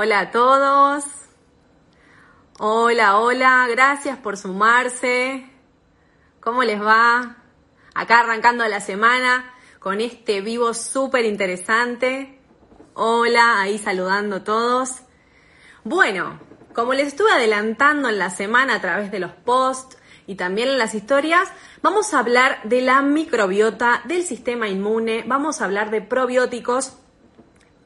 Hola a todos. Hola, hola. Gracias por sumarse. ¿Cómo les va? Acá arrancando la semana con este vivo súper interesante. Hola, ahí saludando a todos. Bueno, como les estuve adelantando en la semana a través de los posts y también en las historias, vamos a hablar de la microbiota, del sistema inmune, vamos a hablar de probióticos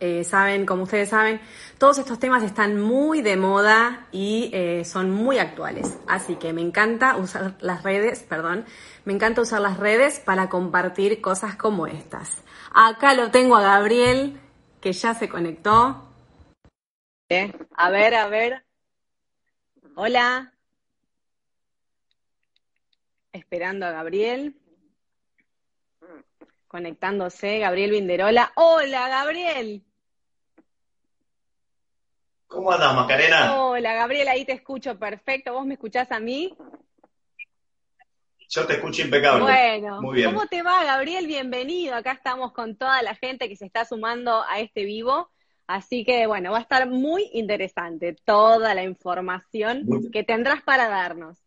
eh, saben, como ustedes saben, todos estos temas están muy de moda y eh, son muy actuales. Así que me encanta usar las redes, perdón, me encanta usar las redes para compartir cosas como estas. Acá lo tengo a Gabriel, que ya se conectó. A ver, a ver. Hola. Esperando a Gabriel. Conectándose, Gabriel Vinderola. Hola, Gabriel. ¿Cómo andas, Macarena? Hola, Gabriela, ahí te escucho perfecto. ¿Vos me escuchás a mí? Yo te escucho impecable. Bueno, Muy bien. ¿cómo te va, Gabriel? Bienvenido. Acá estamos con toda la gente que se está sumando a este vivo. Así que, bueno, va a estar muy interesante toda la información que tendrás para darnos.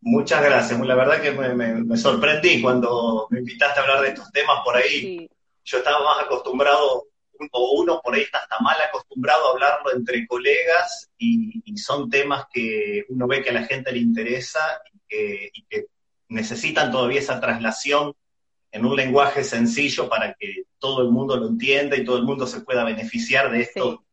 Muchas gracias. La verdad que me, sorprendí cuando me invitaste a hablar de estos temas por ahí. Yo estaba más acostumbrado o uno por ahí está hasta mal acostumbrado a hablarlo entre colegas y, son temas que uno ve que a la gente le interesa y que, necesitan todavía esa traslación en un lenguaje sencillo para que todo el mundo lo entienda y todo el mundo se pueda beneficiar de esto,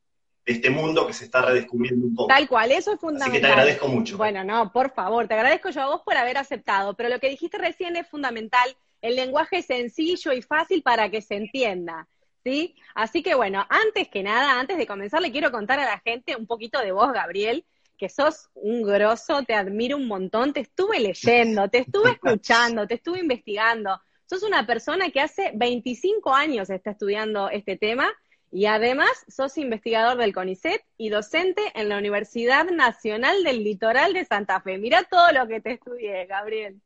de este mundo que se está redescubriendo un poco. Tal cual, eso es fundamental. Así que te agradezco mucho. Bueno, no, por favor, te agradezco yo a vos por haber aceptado, pero lo que dijiste recién es fundamental, el lenguaje sencillo y fácil para que se entienda. ¿Sí? Así que bueno, antes que nada, antes de comenzar, le quiero contar a la gente un poquito de vos, Gabriel, que sos un grosso, te admiro un montón, te estuve leyendo, te estuve escuchando, te estuve investigando. Sos una persona que hace 25 años está estudiando este tema y además sos investigador del CONICET y docente en la Universidad Nacional del Litoral de Santa Fe. Mira todo lo que te estudié, Gabriel.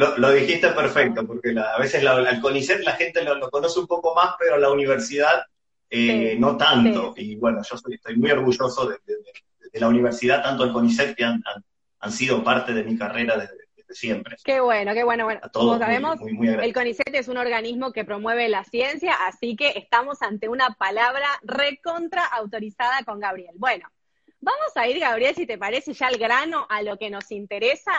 Lo, dijiste perfecto, porque a veces la, el CONICET la gente lo, conoce un poco más, pero la universidad eh, no tanto. Y bueno, yo estoy muy orgulloso de, la universidad, tanto el CONICET que han, sido parte de mi carrera desde, siempre. Qué bueno, qué bueno. Bueno, como sabemos, el CONICET es un organismo que promueve la ciencia, así que estamos ante una palabra recontra autorizada con Gabriel. Bueno, vamos a ir, Gabriel, si te parece ya al grano, a lo que nos interesa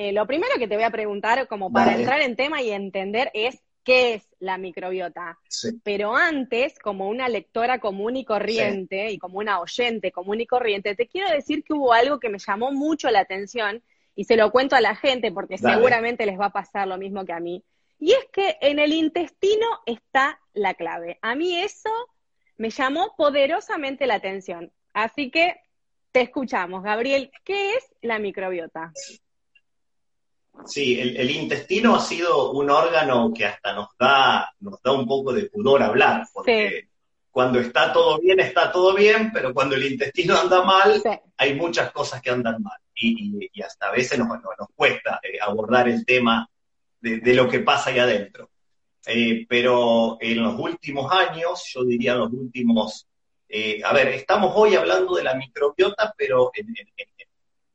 eh, lo primero que te voy a preguntar, como para entrar en tema y entender, es qué es la microbiota. Pero antes, como una lectora común y corriente y como una oyente común y corriente, te quiero decir que hubo algo que me llamó mucho la atención y se lo cuento a la gente porque seguramente les va a pasar lo mismo que a mí. Y es que en el intestino está la clave. A mí eso me llamó poderosamente la atención. Así que te escuchamos, Gabriel. ¿Qué es la microbiota? Sí, el, intestino ha sido un órgano que hasta nos da, nos da un poco de pudor hablar, porque cuando está todo bien, está todo bien, pero cuando el intestino anda mal, hay muchas cosas que andan mal. Y, hasta a veces nos, nos, cuesta eh, abordar el tema de, lo que pasa ahí adentro. Eh, pero en los últimos años, yo diría en los últimos, eh, a ver, estamos hoy hablando de la microbiota, pero en,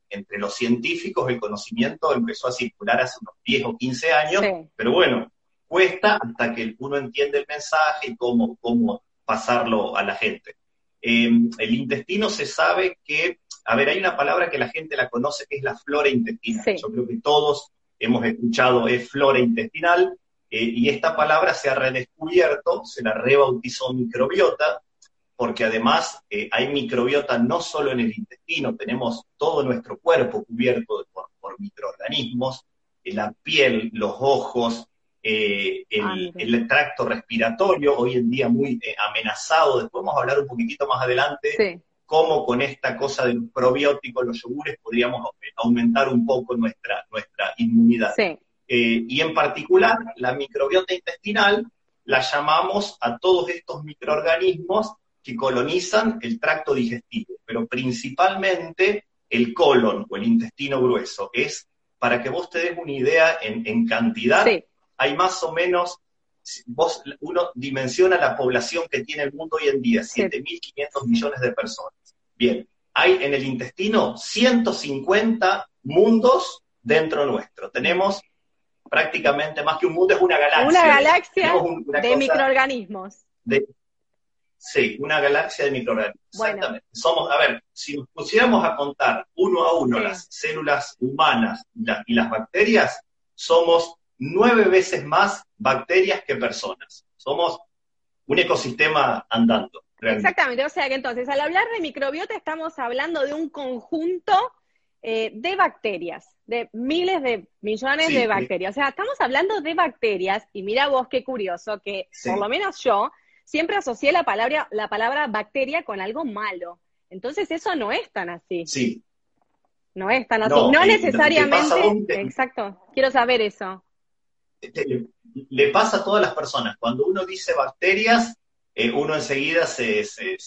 entre los científicos el conocimiento empezó a circular hace unos 10 o 15 años, pero bueno, cuesta hasta que uno entiende el mensaje y cómo, cómo pasarlo a la gente. Em, el intestino se sabe que, a ver, hay una palabra que la gente la conoce que es la flora intestinal. Yo creo que todos hemos escuchado es flora intestinal, eh, y esta palabra se ha redescubierto, se la rebautizó microbiota, porque además eh, hay microbiota no solo en el intestino, tenemos todo nuestro cuerpo cubierto por, microorganismos, eh, la piel, los ojos, eh, ah, el, tracto respiratorio, hoy en día muy eh, amenazado. Después vamos a hablar un poquitito más adelante cómo con esta cosa del probiótico, los yogures, podríamos aumentar un poco nuestra, nuestra inmunidad. y en particular, la microbiota intestinal la llamamos a todos estos microorganismos que colonizan el tracto digestivo, pero principalmente el colon o el intestino grueso. Es, para que vos te des una idea en, cantidad, hay más o menos, vos, uno dimensiona la población que tiene el mundo hoy en día, 7.500 millones de personas. Bien, hay en el intestino 150 mundos dentro nuestro. Tenemos prácticamente más que un mundo, es una galaxia. Una galaxia de microorganismos. Sí, una galaxia de microorganismos. Exactamente. Somos, a ver, si nos pusiéramos a contar uno a uno las células humanas y, las bacterias, somos nueve veces más bacterias que personas. Somos un ecosistema andando. Exactamente, o sea que entonces al hablar de microbiota estamos hablando de un conjunto eh, de bacterias, de miles de millones de bacterias. O sea, estamos hablando de bacterias y mira vos qué curioso que por lo menos yo siempre asocié la palabra, la palabra bacteria con algo malo. Entonces eso no es tan así. Sí. No es tan así. No, necesariamente. Exacto. Quiero saber eso. Le, pasa a todas las personas. Cuando uno dice bacterias, eh, uno enseguida se, se,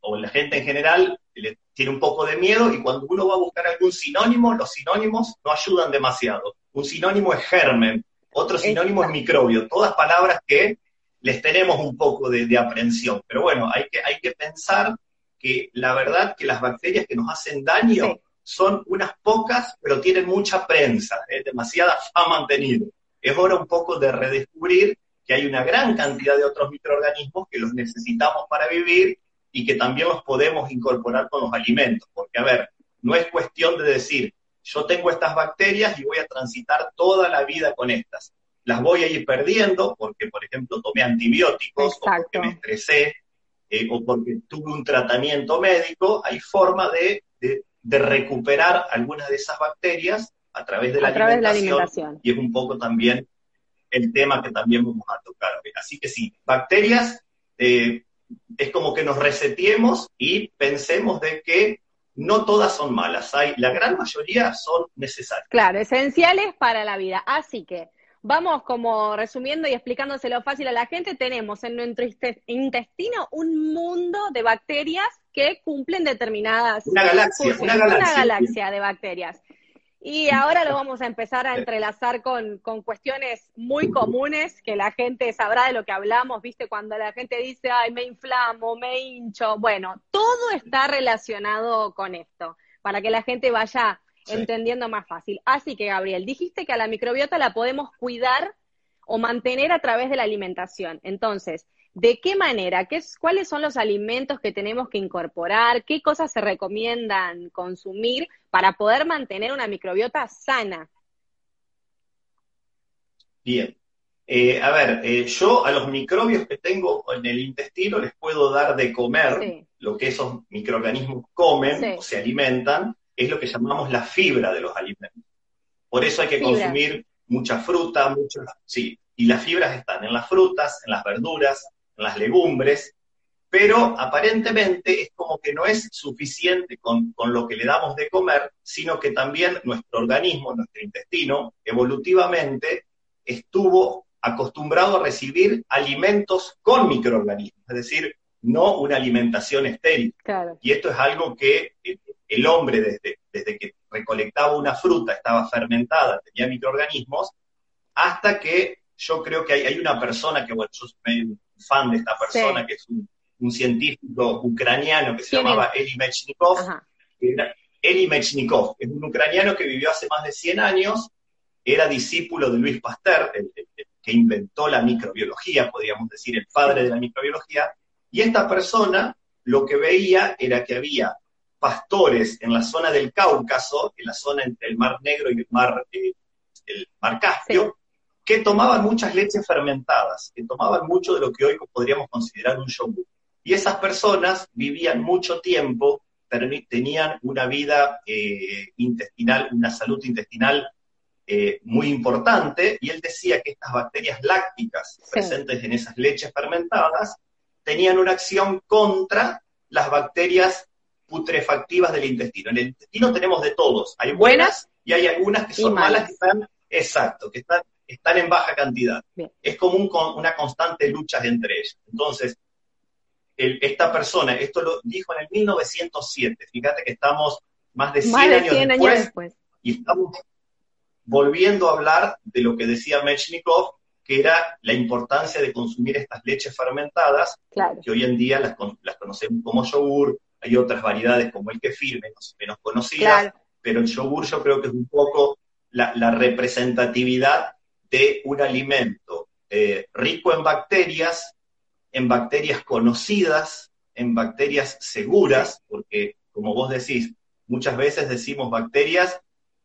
o la gente en general le tiene un poco de miedo y cuando uno va a buscar algún sinónimo, los sinónimos no ayudan demasiado. Un sinónimo es germen, otro sinónimo es microbio, todas palabras que les tenemos un poco de, aprensión. Pero bueno, hay que, hay que pensar que la verdad que las bacterias que nos hacen daño son unas pocas, pero tienen mucha prensa, ¿eh? demasiada fama han tenido. Es hora un poco de redescubrir que hay una gran cantidad de otros microorganismos que los necesitamos para vivir y que también los podemos incorporar con los alimentos. Porque, a ver, no es cuestión de decir, yo tengo estas bacterias y voy a transitar toda la vida con estas. Las voy a ir perdiendo porque, por ejemplo, tomé antibióticos o porque me estresé eh, o porque tuve un tratamiento médico. Hay forma de, recuperar algunas de esas bacterias a través de la, alimentación, Y es un poco también el tema que también vamos a tocar. Así que sí, bacterias eh, es como que nos resetiemos y pensemos de que no todas son malas, hay, la gran mayoría son necesarias. Claro, esenciales para la vida. Así que vamos como resumiendo y explicándoselo fácil a la gente, tenemos en nuestro intestino un mundo de bacterias que cumplen determinadas una galaxia, una galaxia, una galaxia de bacterias. Y ahora lo vamos a empezar a entrelazar con, cuestiones muy comunes que la gente sabrá de lo que hablamos, ¿viste? Cuando la gente dice, ay, me inflamo, me hincho. Bueno, todo está relacionado con esto, para que la gente vaya entendiendo más fácil. Así que, Gabriel, dijiste que a la microbiota la podemos cuidar o mantener a través de la alimentación. Entonces, ¿De qué manera? ¿Qué, ¿Cuáles son los alimentos que tenemos que incorporar? ¿Qué cosas se recomiendan consumir para poder mantener una microbiota sana? Bien. Eh, a ver, eh, yo a los microbios que tengo en el intestino les puedo dar de comer lo que esos microorganismos comen o se alimentan, es lo que llamamos la fibra de los alimentos. Por eso hay que consumir mucha fruta, muchas, sí, y las fibras están en las frutas, en las verduras, las legumbres, pero aparentemente es como que no es suficiente con, lo que le damos de comer, sino que también nuestro organismo, nuestro intestino, evolutivamente estuvo acostumbrado a recibir alimentos con microorganismos, es decir, no una alimentación estéril. Y esto es algo que el hombre desde, desde que recolectaba una fruta, estaba fermentada, tenía microorganismos, hasta que yo creo que hay, una persona que, bueno, yo soy fan de esta persona, que es un, científico ucraniano que se llamaba Eli Mechnikov. Eli Mechnikov es un ucraniano que vivió hace más de 100 años, era discípulo de Luis Pasteur, el, que inventó la microbiología, podríamos decir, el padre de la microbiología, y esta persona lo que veía era que había pastores en la zona del Cáucaso, en la zona entre el Mar Negro y el Mar, eh, el mar Caspio, que tomaban muchas leches fermentadas, que tomaban mucho de lo que hoy podríamos considerar un yogur. Y esas personas vivían mucho tiempo, tenían una vida eh, intestinal, una salud intestinal eh, muy importante, y él decía que estas bacterias lácticas presentes en esas leches fermentadas tenían una acción contra las bacterias putrefactivas del intestino. En el intestino tenemos de todos, hay buenas y hay algunas que son malas que están, exacto, que están, están en baja cantidad. Es como una constante lucha entre ellas. Entonces, esta persona, esto lo dijo en el 1907, fíjate que estamos más de 100, años, después, y estamos volviendo a hablar de lo que decía Mechnikov, que era la importancia de consumir estas leches fermentadas, que hoy en día las, conocemos como yogur, hay otras variedades como el kefir, menos, menos conocidas, pero el yogur yo creo que es un poco la, representatividad de un alimento eh, rico en bacterias, en bacterias conocidas, en bacterias seguras, porque como vos decís, muchas veces decimos bacterias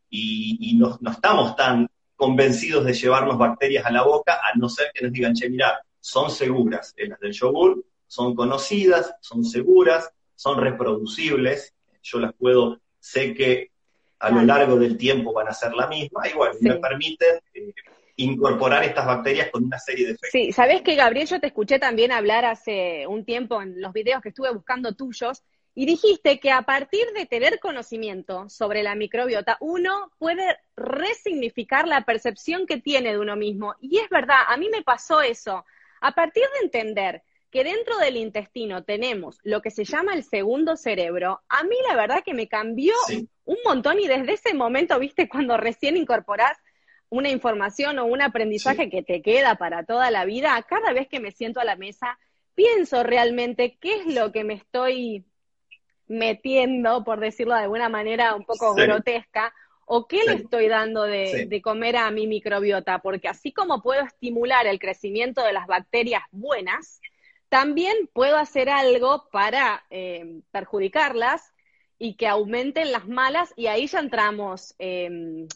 y, no, estamos tan convencidos de llevarnos bacterias a la boca, a no ser que nos digan, che, mira, son seguras, las del yogur son conocidas, son seguras, son reproducibles, yo las puedo, sé que a lo largo del tiempo van a ser la misma, y bueno, me permiten eh, incorporar estas bacterias con una serie de efectos. Sí, sabes que Gabriel, yo te escuché también hablar hace un tiempo en los videos que estuve buscando tuyos, y dijiste que a partir de tener conocimiento sobre la microbiota, uno puede resignificar la percepción que tiene de uno mismo. Y es verdad, a mí me pasó eso. A partir de entender que dentro del intestino tenemos lo que se llama el segundo cerebro, a mí la verdad que me cambió un montón y desde ese momento, viste, cuando recién incorporás una información o un aprendizaje que te queda para toda la vida, cada vez que me siento a la mesa, pienso realmente qué es lo que me estoy metiendo, por decirlo de alguna manera un poco grotesca, o qué le estoy dando de, comer a mi microbiota, porque así como puedo estimular el crecimiento de las bacterias buenas, también puedo hacer algo para eh, perjudicarlas y que aumenten las malas, y ahí ya entramos eh,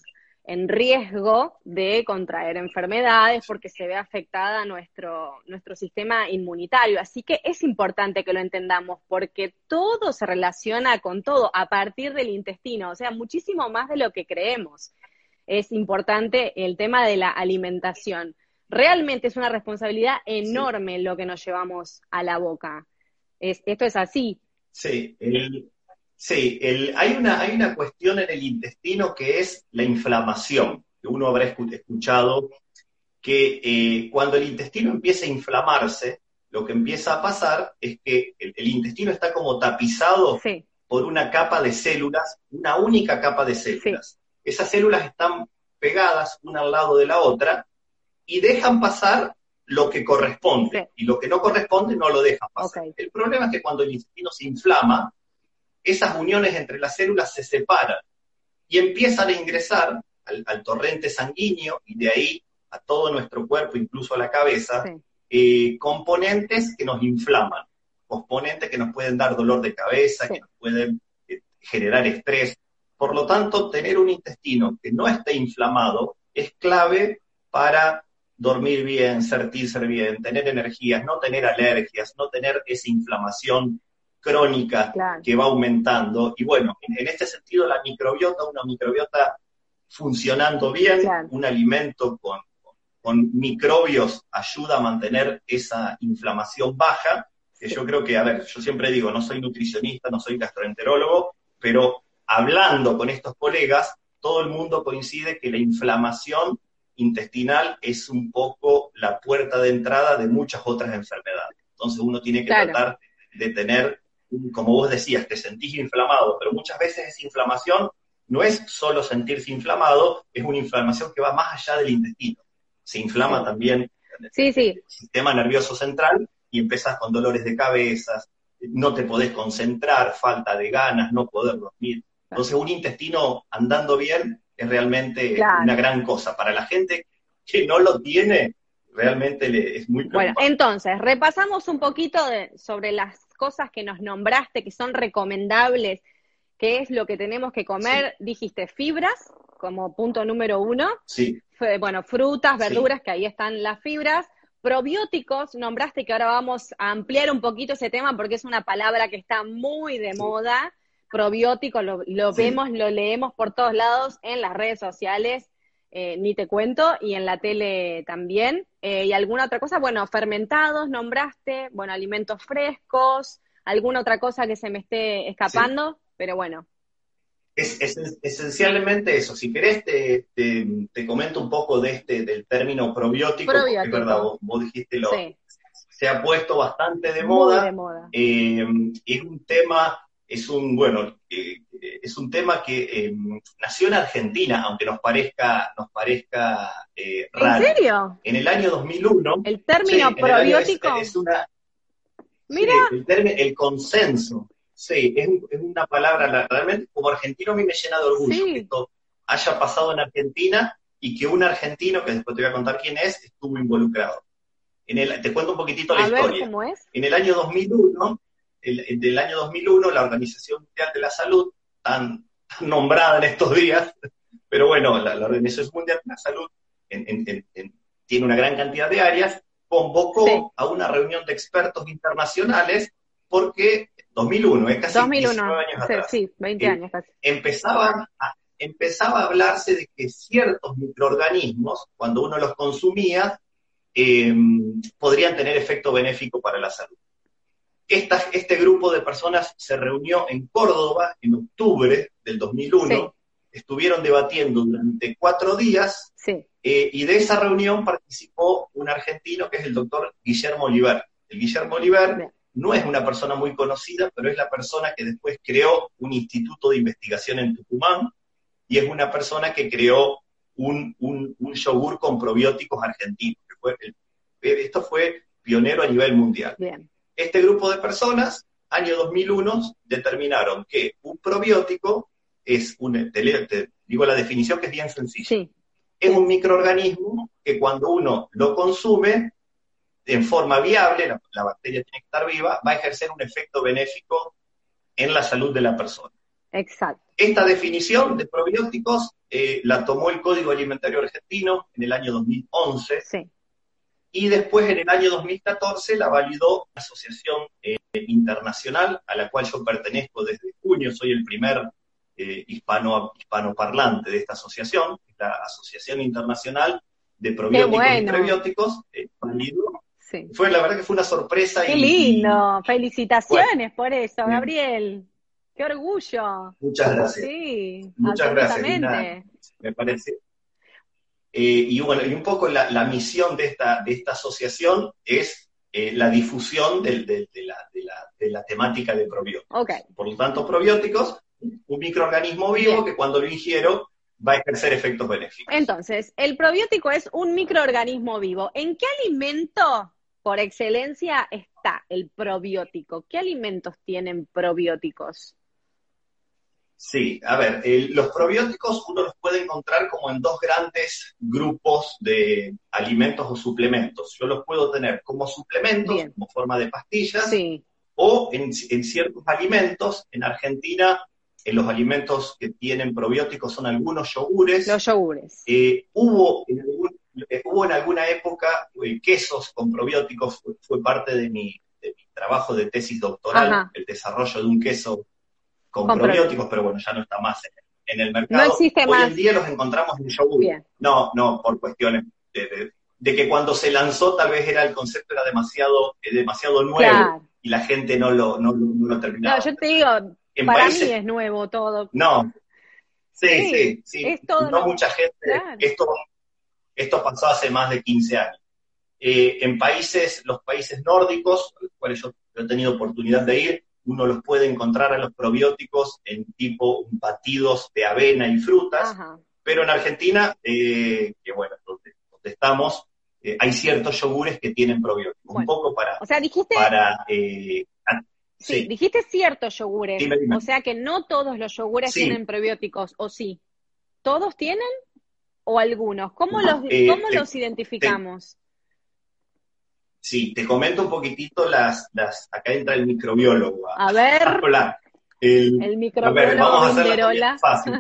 en riesgo de contraer enfermedades porque se ve afectada nuestro, nuestro sistema inmunitario. Así que es importante que lo entendamos porque todo se relaciona con todo a partir del intestino, o sea, muchísimo más de lo que creemos. Es importante el tema de la alimentación. Realmente es una responsabilidad enorme lo que nos llevamos a la boca. Es, esto es así. Sí, el, Sí, hay, una, hay una cuestión en el intestino que es la inflamación, que uno habrá escuchado que eh, cuando el intestino empieza a inflamarse, lo que empieza a pasar es que el, intestino está como tapizado por una capa de células, una única capa de células. Esas células están pegadas una al lado de la otra y dejan pasar lo que corresponde. Y lo que no corresponde no lo dejan pasar. El problema es que cuando el intestino se inflama, esas uniones entre las células se separan y empiezan a ingresar al, torrente sanguíneo y de ahí a todo nuestro cuerpo, incluso a la cabeza, eh, componentes que nos inflaman, componentes que nos pueden dar dolor de cabeza, que nos pueden eh, generar estrés. Por lo tanto, tener un intestino que no esté inflamado es clave para dormir bien, sentirse bien, tener energías, no tener alergias, no tener esa inflamación crónica que va aumentando. Y bueno, en, este sentido la microbiota, una microbiota funcionando bien, un alimento con, con, microbios ayuda a mantener esa inflamación baja, que yo creo que, a ver, yo siempre digo, no soy nutricionista, no soy gastroenterólogo, pero hablando con estos colegas, todo el mundo coincide que la inflamación intestinal es un poco la puerta de entrada de muchas otras enfermedades. Entonces uno tiene que tratar de tener como vos decías, te sentís inflamado, pero muchas veces esa inflamación no es solo sentirse inflamado, es una inflamación que va más allá del intestino. Se inflama también el sistema nervioso central y empezás con dolores de cabeza, no te podés concentrar, falta de ganas, no poder dormir. Entonces un intestino andando bien es realmente una gran cosa. Para la gente que no lo tiene, realmente le, es muy Bueno, entonces, repasamos un poquito sobre las cosas que nos nombraste que son recomendables, qué es lo que tenemos que comer, dijiste fibras como punto número uno. Sí. Bueno, frutas, verduras, que ahí están las fibras. Probióticos, nombraste que ahora vamos a ampliar un poquito ese tema porque es una palabra que está muy de moda. Probiótico, lo, vemos, lo leemos por todos lados en las redes sociales. eh, ni te cuento, y en la tele también. Eh, y alguna otra cosa, bueno, fermentados, nombraste, bueno, alimentos frescos, alguna otra cosa que se me esté escapando, pero bueno. Es, esencialmente eso. Si querés, te, te, comento un poco de este, del término probiótico, porque es verdad, vos, dijiste lo, se ha puesto bastante de moda. Eh, es un tema, es un, bueno, eh, es un tema que eh, nació en Argentina, aunque nos parezca, nos parezca raro. ¿En serio? En el año 2001. El término probiótico. Es, una, Mira. el, el, consenso. Sí, es, una palabra, realmente como argentino a mí me llena de orgullo que esto haya pasado en Argentina y que un argentino, que después te voy a contar quién es, estuvo involucrado. En el, te cuento un poquito la historia. En el año 2001, el, del año 2001, la Organización Mundial de la Salud, tan, nombrada en estos días, pero bueno, la, Organización Mundial de la Salud tiene una gran cantidad de áreas, convocó a una reunión de expertos internacionales porque 2001, es casi 2001, años atrás. Sí, 20 años casi. Empezaba a, empezaba a hablarse de que ciertos microorganismos, cuando uno los consumía, Em, podrían tener efecto benéfico para la salud. Este grupo de personas se reunió en Córdoba en octubre del 2001, estuvieron debatiendo durante cuatro días. Eh, y de esa reunión participó un argentino que es el doctor Guillermo Oliver. El Guillermo Oliver no es una persona muy conocida, pero es la persona que después creó un instituto de investigación en Tucumán y es una persona que creó un, un, un yogur con probióticos argentinos esto fue pionero a nivel mundial. Este grupo de personas, año 2001, determinaron que un probiótico es un, te, digo la definición que es bien sencilla. Es un microorganismo que cuando uno lo consume en forma viable, la, bacteria tiene que estar viva, va a ejercer un efecto benéfico en la salud de la persona. Exacto. Esta definición de probióticos eh, la tomó el Código Alimentario Argentino en el año 2011. Sí y después en el año 2014 la validó la Asociación eh, Internacional a la cual yo pertenezco desde junio, soy el primer eh, hispano, hispanoparlante de esta asociación, la Asociación Internacional de Probióticos y Prebióticos, eh, Fue la verdad que fue una sorpresa. Qué lindo, felicitaciones por eso, Gabriel. Qué orgullo. Muchas gracias. Sí, muchas gracias. me parece, eh, y bueno, y un poco la, misión de esta, de esta asociación es eh, la difusión de, la, temática de probióticos. Por lo tanto, probióticos, un microorganismo vivo que cuando lo ingiero va a ejercer efectos benéficos. Entonces, el probiótico es un microorganismo vivo. ¿En qué alimento por excelencia está el probiótico? ¿Qué alimentos tienen probióticos? Sí, a ver, los probióticos uno los puede encontrar como en dos grandes grupos de alimentos o suplementos. Yo los puedo tener como suplementos, como forma de pastillas, o en, ciertos alimentos. En Argentina, en los alimentos que tienen probióticos son algunos yogures. Los yogures. Eh, hubo, en eh, hubo en alguna época eh, quesos con probióticos, fue, parte de mi, trabajo de tesis doctoral, el desarrollo de un queso con, probióticos, pero bueno, ya no está más en, el mercado. No existe Hoy en día los encontramos en yogur. No, no, por cuestiones de, que cuando se lanzó tal vez era el concepto era demasiado, eh, demasiado nuevo y la gente no lo, no, no terminaba. No, yo te digo, para mí es nuevo todo. No, sí, sí, sí. no mucha gente, esto, esto pasó hace más de 15 años. Eh, en países, los países nórdicos, a los cuales yo he tenido oportunidad de ir, uno los puede encontrar a los probióticos en tipo batidos de avena y frutas, pero en Argentina, eh, que bueno, donde, estamos, eh, hay ciertos yogures que tienen probióticos, un poco para... O sea, dijiste... Para, eh, sí, dijiste ciertos yogures, o sea que no todos los yogures tienen probióticos, ¿o sí? ¿Todos tienen o algunos? ¿Cómo los, ¿cómo los identificamos? Sí, te comento un poquitito las, las acá entra el microbiólogo. A, ver. El, microbiólogo vamos a fácil.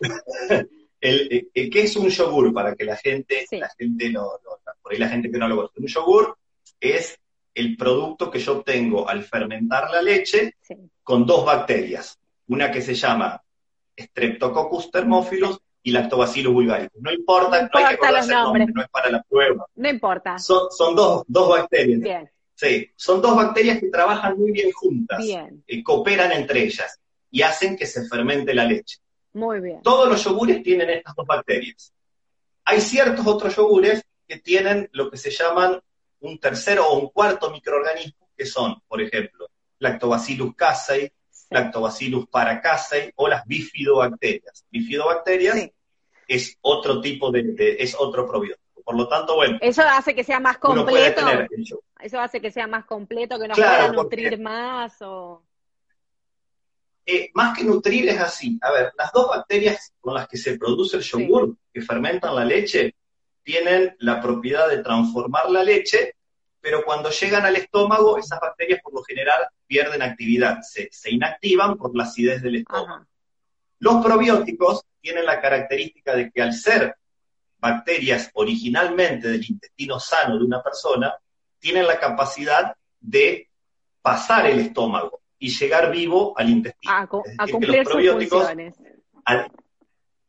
el, el, ¿Qué es un yogur? Para que la gente, la gente lo, por ahí la gente que no lo conoce. Un yogur es el producto que yo obtengo al fermentar la leche con dos bacterias. Una que se llama Streptococcus thermophilus y Lactobacillus vulgaricus. No importa, no, hay que los nombres. no es para la prueba. No importa. Son, son dos, dos bacterias. Bien. Sí, son dos bacterias que trabajan muy bien juntas, bien. Eh, cooperan entre ellas y hacen que se fermente la leche. Muy bien. Todos los yogures tienen estas dos bacterias. Hay ciertos otros yogures que tienen lo que se llaman un tercero o un cuarto microorganismo, que son, por ejemplo, Lactobacillus casei, Lactobacillus paracasei o las bifidobacterias. Bifidobacterias es otro tipo de, es otro probiótico. Por lo tanto, bueno. Eso hace que sea más completo. Eso hace que sea más completo, que nos pueda nutrir más o. Eh, más que nutrir es así. A ver, las dos bacterias con las que se produce el yogur, que fermentan la leche, tienen la propiedad de transformar la leche, pero cuando llegan al estómago, esas bacterias por lo general pierden actividad, se, inactivan por la acidez del estómago. Los probióticos tienen la característica de que al ser bacterias originalmente del intestino sano de una persona, tienen la capacidad de pasar el estómago y llegar vivo al intestino. A, cumplir sus funciones.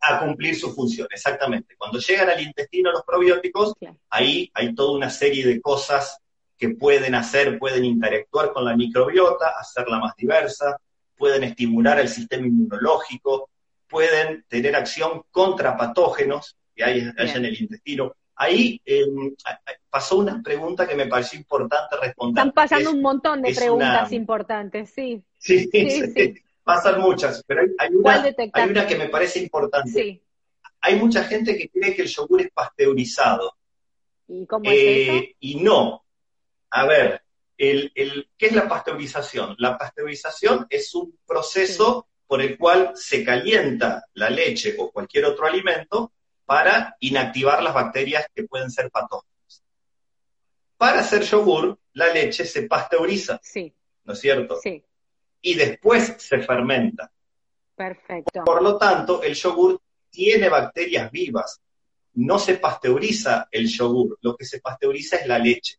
A, cumplir su función, exactamente. Cuando llegan al intestino los probióticos, ahí hay toda una serie de cosas que pueden hacer, pueden interactuar con la microbiota, hacerla más diversa, pueden estimular el sistema inmunológico, pueden tener acción contra patógenos que hay, en el intestino. Ahí em, pasó una pregunta que me pareció importante responder. Están pasando un montón de preguntas importantes, sí. Sí, sí, pasan muchas, pero hay, una, que me parece importante. Hay mucha gente que cree que el yogur es pasteurizado. ¿Y cómo es eso? Eh, y no. A ver, el, ¿qué es la pasteurización? La pasteurización es un proceso por el cual se calienta la leche o cualquier otro alimento para inactivar las bacterias que pueden ser patógenas. Para hacer yogur, la leche se pasteuriza. Sí. ¿No es cierto? Sí. Y después se fermenta. Perfecto. Por lo tanto, el yogur tiene bacterias vivas. No se pasteuriza el yogur, lo que se pasteuriza es la leche.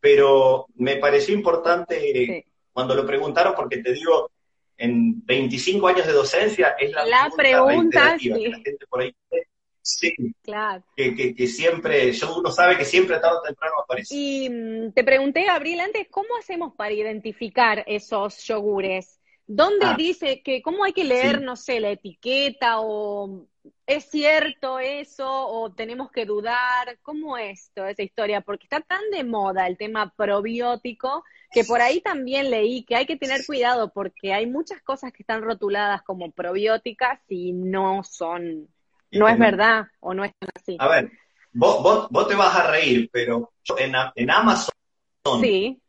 Pero me pareció importante cuando lo preguntaron, porque te digo, en 25 años de docencia es la, la pregunta, sí. la gente por ahí Sí. Claro. Que, que, siempre, yo uno sabe que siempre tarde o temprano aparece. Y mm, te pregunté, Gabriel, antes, ¿cómo hacemos para identificar esos yogures? ¿Dónde ah. dice que, cómo hay que leer, no sé, la etiqueta o es cierto eso o tenemos que dudar? ¿Cómo es toda esa historia? Porque está tan de moda el tema probiótico que por ahí también leí que hay que tener cuidado porque hay muchas cosas que están rotuladas como probióticas y no son no es verdad o no es así. A ver, vos, vos, te vas a reír, pero yo en, en Amazon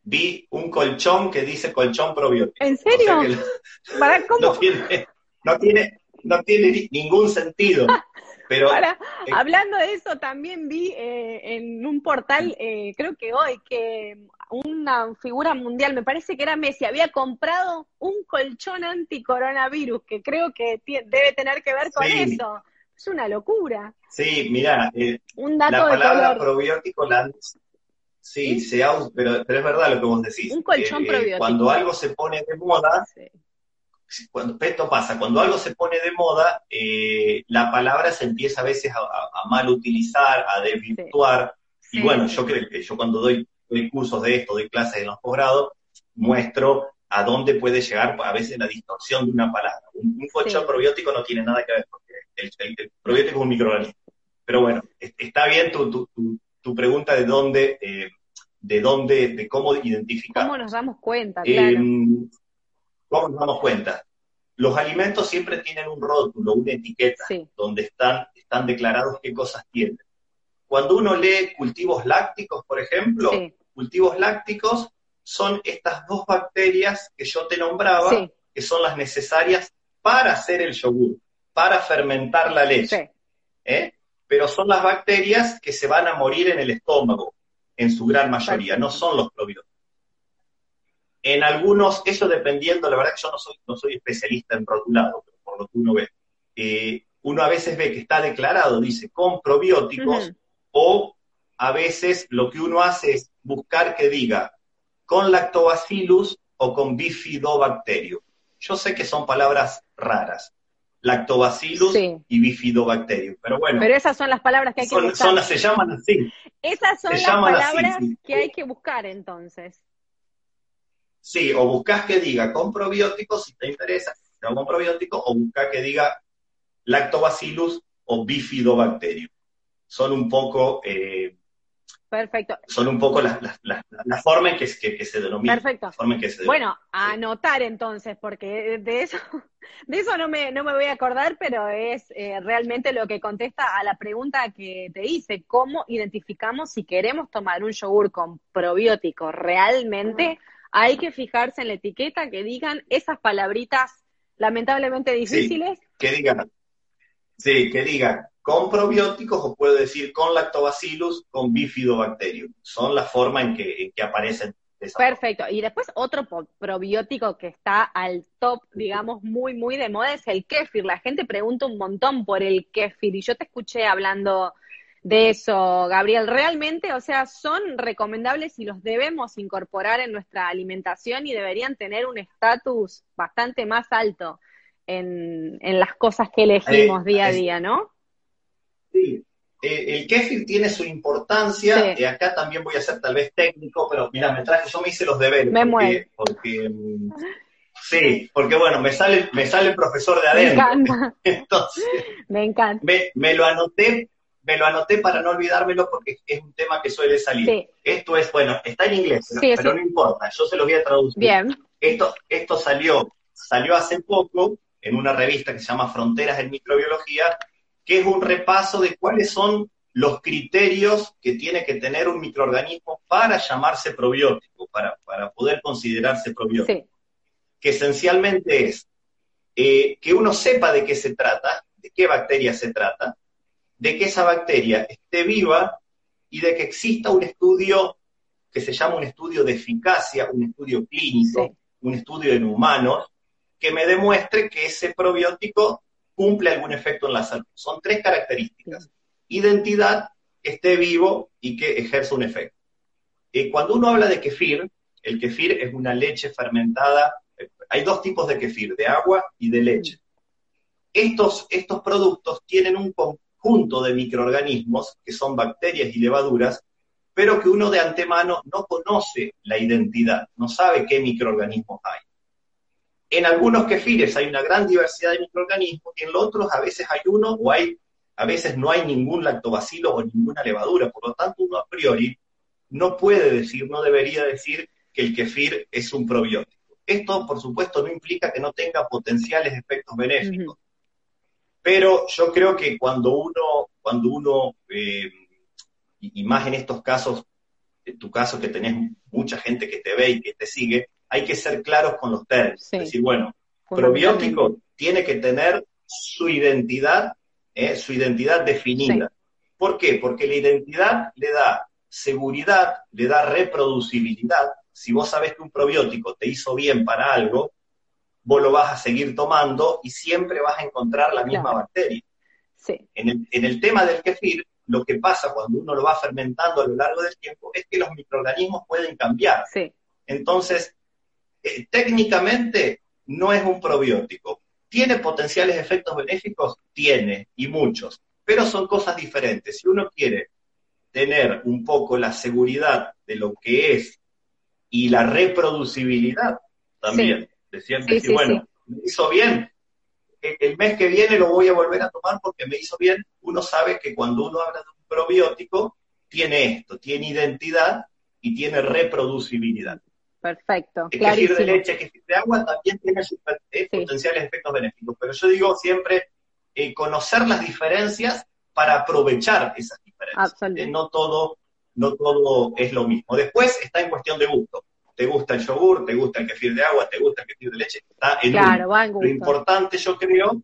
vi un colchón que dice colchón probiótico. ¿En serio? ¿Para cómo? No tiene, no tiene, no tiene ningún sentido. Pero, eh, hablando de eso, también vi eh, en un portal, eh, creo que hoy, que una figura mundial, me parece que era Messi, había comprado un colchón anticoronavirus, que creo que debe tener que ver con eso. Es una locura. Sí, mira, eh, la palabra probiótico la Sí, Se pero, pero es verdad lo que vos decís. Un colchón eh, probiótico. Cuando algo se pone de moda, cuando esto pasa, cuando algo se pone de moda, eh, la palabra se empieza a veces a, mal utilizar, a desvirtuar. Y bueno, yo creo que yo cuando doy, doy cursos de esto, doy clases en los posgrados, muestro a dónde puede llegar a veces la distorsión de una palabra. Un, un colchón probiótico no tiene nada que ver el, probiótico es un microorganismo. Pero bueno, está bien tu, tu, pregunta de dónde, eh, de dónde, de cómo identificar. ¿Cómo nos damos cuenta? Claro. Em, ¿Cómo nos damos cuenta? Los alimentos siempre tienen un rótulo, una etiqueta, donde están, están declarados qué cosas tienen. Cuando uno lee cultivos lácticos, por ejemplo, cultivos lácticos son estas dos bacterias que yo te nombraba, que son las necesarias para hacer el yogur para fermentar la leche. ¿eh? Pero son las bacterias que se van a morir en el estómago, en su gran mayoría, no son los probióticos. En algunos, eso dependiendo, la verdad que yo no soy, no soy especialista en rotulado, pero por lo que uno ve, eh, uno a veces ve que está declarado, dice, con probióticos, o a veces lo que uno hace es buscar que diga con lactobacillus o con bifidobacterium. Yo sé que son palabras raras, lactobacillus y bifidobacterium. Pero bueno. Pero esas son las palabras que hay que buscar. se llaman así. Esas son las palabras que hay que buscar entonces. Sí, o buscas que diga con probióticos, si te interesa, con probióticos, o buscas que diga lactobacillus o bifidobacterium. Son un poco eh, Perfecto. Son un poco las la, la, forma en que, se denomina. Perfecto. bueno, a anotar entonces, porque de eso, de eso no me, no me voy a acordar, pero es eh, realmente lo que contesta a la pregunta que te hice, ¿cómo identificamos si queremos tomar un yogur con probiótico realmente? Hay que fijarse en la etiqueta que digan esas palabritas lamentablemente difíciles. que digan, sí, que digan con probióticos o puedo decir con lactobacillus, con bifidobacterium. Son la forma en que, en que aparecen. Perfecto. Y después otro probiótico que está al top, digamos, muy, muy de moda es el kéfir. La gente pregunta un montón por el kéfir y yo te escuché hablando de eso, Gabriel. Realmente, o sea, son recomendables y los debemos incorporar en nuestra alimentación y deberían tener un estatus bastante más alto en, en las cosas que elegimos día a día, ¿no? Sí, eh, el kéfir tiene su importancia, y acá también voy a ser tal vez técnico, pero mira, me traje, yo me hice los deberes. Me porque, porque sí, porque bueno, me sale, me sale el profesor de adentro. Me encanta. Entonces, me encanta. Me, lo anoté, me lo anoté para no olvidármelo porque es un tema que suele salir. Esto es, bueno, está en inglés, pero, no importa, yo se lo voy a traducir. Bien. Esto, esto salió, salió hace poco en una revista que se llama Fronteras en Microbiología, que es un repaso de cuáles son los criterios que tiene que tener un microorganismo para llamarse probiótico, para, poder considerarse probiótico. Que esencialmente es eh, que uno sepa de qué se trata, de qué bacteria se trata, de que esa bacteria esté viva y de que exista un estudio que se llama un estudio de eficacia, un estudio clínico, un estudio en humanos, que me demuestre que ese probiótico cumple algún efecto en la salud. Son tres características. Identidad, que esté vivo y que ejerza un efecto. Eh, cuando uno habla de kefir, el kefir es una leche fermentada. Eh, hay dos tipos de kefir, de agua y de leche. Estos, estos productos tienen un conjunto de microorganismos, que son bacterias y levaduras, pero que uno de antemano no conoce la identidad, no sabe qué microorganismos hay. En algunos kefires hay una gran diversidad de microorganismos y en los otros a veces hay uno o hay, a veces no hay ningún lactobacilo o ninguna levadura. Por lo tanto, uno a priori no puede decir, no debería decir que el kefir es un probiótico. Esto, por supuesto, no implica que no tenga potenciales efectos benéficos. Pero yo creo que cuando uno, cuando uno, eh, y más en estos casos, en tu caso que tenés mucha gente que te ve y que te sigue, hay que ser claros con los términos. Es decir, bueno, probiótico tiene que tener su identidad, eh, su identidad definida. ¿Por qué? Porque la identidad le da seguridad, le da reproducibilidad. Si vos sabés que un probiótico te hizo bien para algo, vos lo vas a seguir tomando y siempre vas a encontrar la misma bacteria. En, el, en el tema del kefir, lo que pasa cuando uno lo va fermentando a lo largo del tiempo es que los microorganismos pueden cambiar. Entonces, eh, técnicamente no es un probiótico. ¿Tiene potenciales efectos benéficos? Tiene, y muchos, pero son cosas diferentes. Si uno quiere tener un poco la seguridad de lo que es y la reproducibilidad también, decían que bueno, me hizo bien, el mes que viene lo voy a volver a tomar porque me hizo bien, uno sabe que cuando uno habla de un probiótico, tiene esto, tiene identidad y tiene reproducibilidad. Perfecto. El kefir de leche, kefir de agua también tiene sus eh, potenciales efectos benéficos, pero yo digo siempre eh, conocer las diferencias para aprovechar esas diferencias. Eh, no todo, no todo es lo mismo. Después está en cuestión de gusto. ¿Te gusta el yogur? ¿Te gusta el kefir de agua? ¿Te gusta el kefir de leche? Está en claro, va en gusto. Lo importante, yo creo,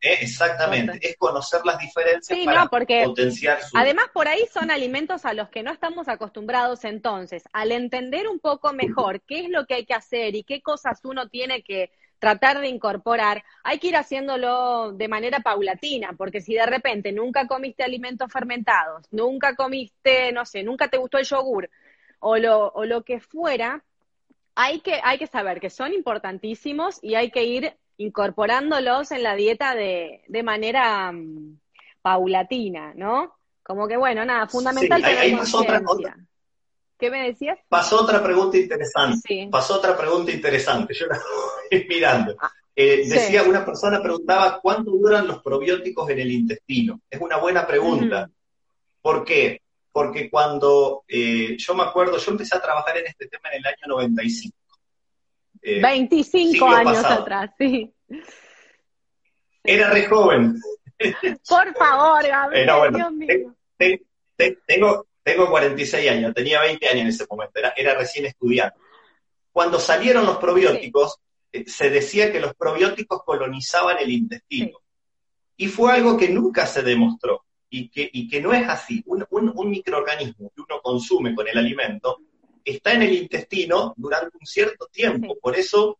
exactamente, es conocer las diferencias para potenciar su... Además, por ahí son alimentos a los que no estamos acostumbrados, entonces, al entender un poco mejor qué es lo que hay que hacer y qué cosas uno tiene que tratar de incorporar, hay que ir haciéndolo de manera paulatina, porque si de repente nunca comiste alimentos fermentados, nunca comiste, no sé, nunca te gustó el yogur o lo, o lo que fuera, hay que, hay que saber que son importantísimos y hay que ir incorporándolos en la dieta de, de manera mm, paulatina, ¿no? Como que, bueno, nada, fundamental sí, ahí, pasó otra, ¿Qué me decías? Pasó otra pregunta interesante. Pasó otra pregunta interesante. Yo la estoy mirando. Ah, eh, decía, una persona preguntaba, ¿cuánto duran los probióticos en el intestino? Es una buena pregunta. ¿Por qué? Porque cuando eh, yo me acuerdo, yo empecé a trabajar en este tema en el año 95. 25 años atrás, sí. Era re joven. Por favor, Gabriel, Dios mío. tengo, tengo 46 años, tenía 20 años en ese momento, era, recién estudiante. Cuando salieron los probióticos, eh, se decía que los probióticos colonizaban el intestino. Y fue algo que nunca se demostró y que, y que no es así. Un, un, microorganismo que uno consume con el alimento está en el intestino durante un cierto tiempo. Por eso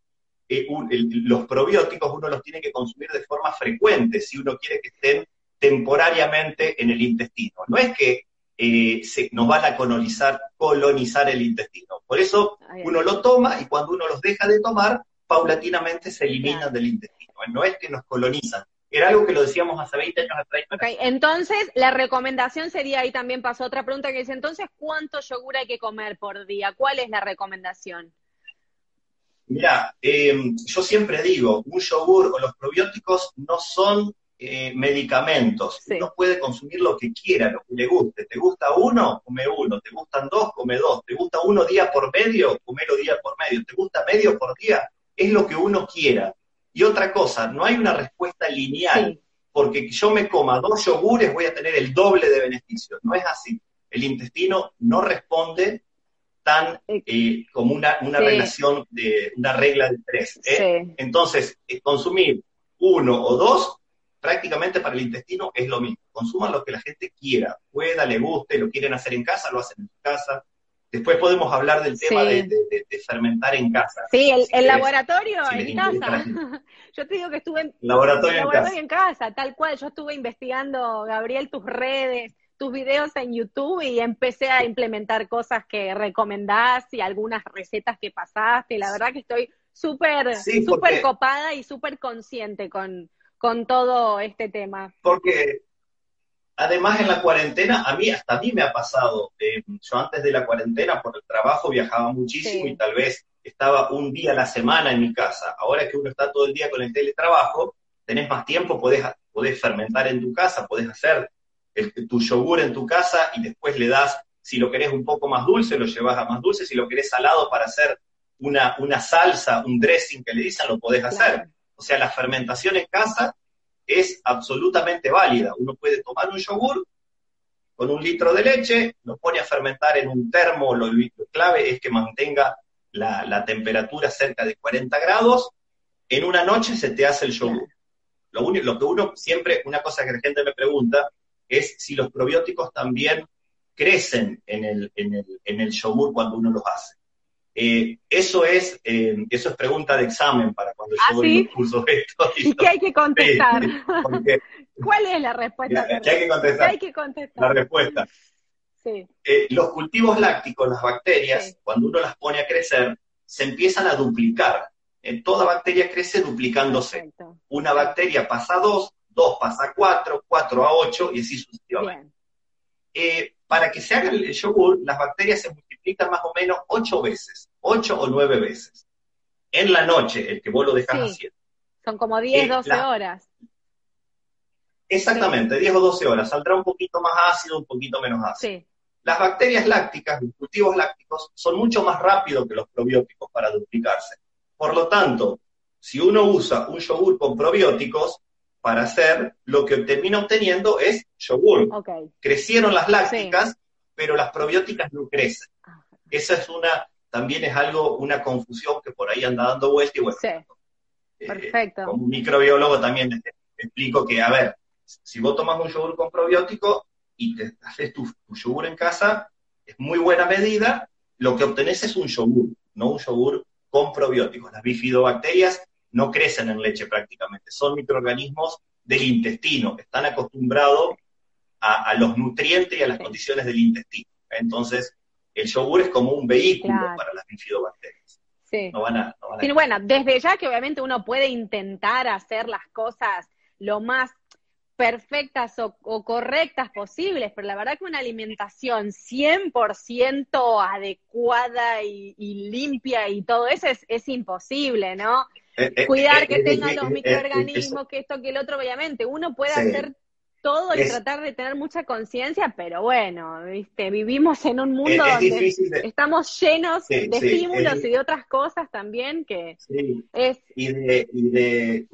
eh, los probióticos uno los tiene que consumir de forma frecuente si uno quiere que estén temporariamente en el intestino. No es que eh, se, nos van a colonizar, colonizar el intestino. Por eso uno lo toma y cuando uno los deja de tomar, paulatinamente se eliminan del intestino. No es que nos colonizan. Era algo que lo decíamos hace 20 años atrás. Okay. Entonces, la recomendación sería, ahí también pasó otra pregunta que dice, entonces, ¿cuánto yogur hay que comer por día? ¿Cuál es la recomendación? Mira, em, yo siempre digo, un yogur o los probióticos no son eh, medicamentos. Uno puede consumir lo que quiera, lo que le guste. ¿Te gusta uno? Come uno. ¿Te gustan dos? Come dos. ¿Te gusta uno día por medio? Comelo día por medio. ¿Te gusta medio por día? Es lo que uno quiera. Y otra cosa, no hay una respuesta lineal, porque yo me coma dos yogures voy a tener el doble de beneficios. No es así. El intestino no responde tan eh, como una, una relación de una regla de tres. ¿eh? Entonces, consumir uno o dos prácticamente para el intestino es lo mismo. Consuman lo que la gente quiera, pueda, le guste, lo quieren hacer en casa, lo hacen en casa. Después podemos hablar del tema de, fermentar en casa. Sí, el, laboratorio en casa. Yo te digo que estuve en, laboratorio, en, laboratorio en, casa. tal cual. Yo estuve investigando, Gabriel, tus redes, tus videos en YouTube y empecé a implementar cosas que recomendás y algunas recetas que pasaste. La verdad que estoy súper, súper copada y súper consciente con, con todo este tema? Porque además en la cuarentena, a mí, hasta a mí me ha pasado, eh, yo antes de la cuarentena por el trabajo viajaba muchísimo y tal vez estaba un día a la semana en mi casa. Ahora que uno está todo el día con el teletrabajo, tenés más tiempo, podés, podés fermentar en tu casa, podés hacer tu yogur en tu casa y después le das, si lo querés un poco más dulce, lo llevas a más dulce, si lo querés salado para hacer una, una salsa, un dressing que le dicen, lo podés hacer. O sea, la fermentación en casa es absolutamente válida. Uno puede tomar un yogur con un litro de leche, lo pone a fermentar en un termo, lo, clave es que mantenga la, temperatura cerca de 40 grados, en una noche se te hace el yogur. Lo, único, lo que uno siempre, una cosa que la gente me pregunta, es si los probióticos también crecen en el, en el, en el yogur cuando uno los hace. Eh, eso es eh, eso es pregunta de examen para cuando yo doy ¿sí? cursos esto. ¿Y, qué hay que contestar? ¿Cuál es la respuesta? ¿Qué hay que contestar? hay que contestar? La respuesta. Sí. Eh, los cultivos lácticos, las bacterias, cuando uno las pone a crecer, se empiezan a duplicar. toda bacteria crece duplicándose. Una bacteria pasa a dos, dos pasa a cuatro, cuatro a ocho y así sucesivamente. para que se haga el yogur, las bacterias se más o menos ocho veces, ocho o nueve veces. En la noche, el que vos lo dejas haciendo. Son como 10, 12 eh, horas. Exactamente, 10 o 12 horas. Saldrá un poquito más ácido, un poquito menos ácido. Las bacterias lácticas, los cultivos lácticos, son mucho más rápidos que los probióticos para duplicarse. Por lo tanto, si uno usa un yogur con probióticos para hacer, lo que termina obteniendo es yogur. Crecieron las lácticas, pero las probióticas no crecen. Esa es una, también es algo, una confusión que por ahí anda dando vuelta y bueno. Sí. Eh, Perfecto. como microbiólogo también te, explico que, a ver, si vos tomas un yogur con probiótico y te haces tu, yogur en casa, es muy buena medida, lo que obtenés es un yogur, no un yogur con probióticos. Las bifidobacterias no crecen en leche prácticamente, son microorganismos del intestino, están acostumbrados a, los nutrientes y a las condiciones del intestino. Entonces, el yogur es como un vehículo para las bifidobacterias. no van a... bueno, desde ya que obviamente uno puede intentar hacer las cosas lo más perfectas o, correctas posibles, pero la verdad que una alimentación 100% adecuada y, limpia y todo eso es, imposible, ¿no? Eh, eh, Cuidar eh, que tengan los microorganismos, que esto, que el otro, obviamente. Uno puede hacer todo y tratar de tener mucha conciencia, pero bueno, ¿viste? vivimos en un mundo donde estamos llenos de estímulos y de otras cosas también que es... Y de, y de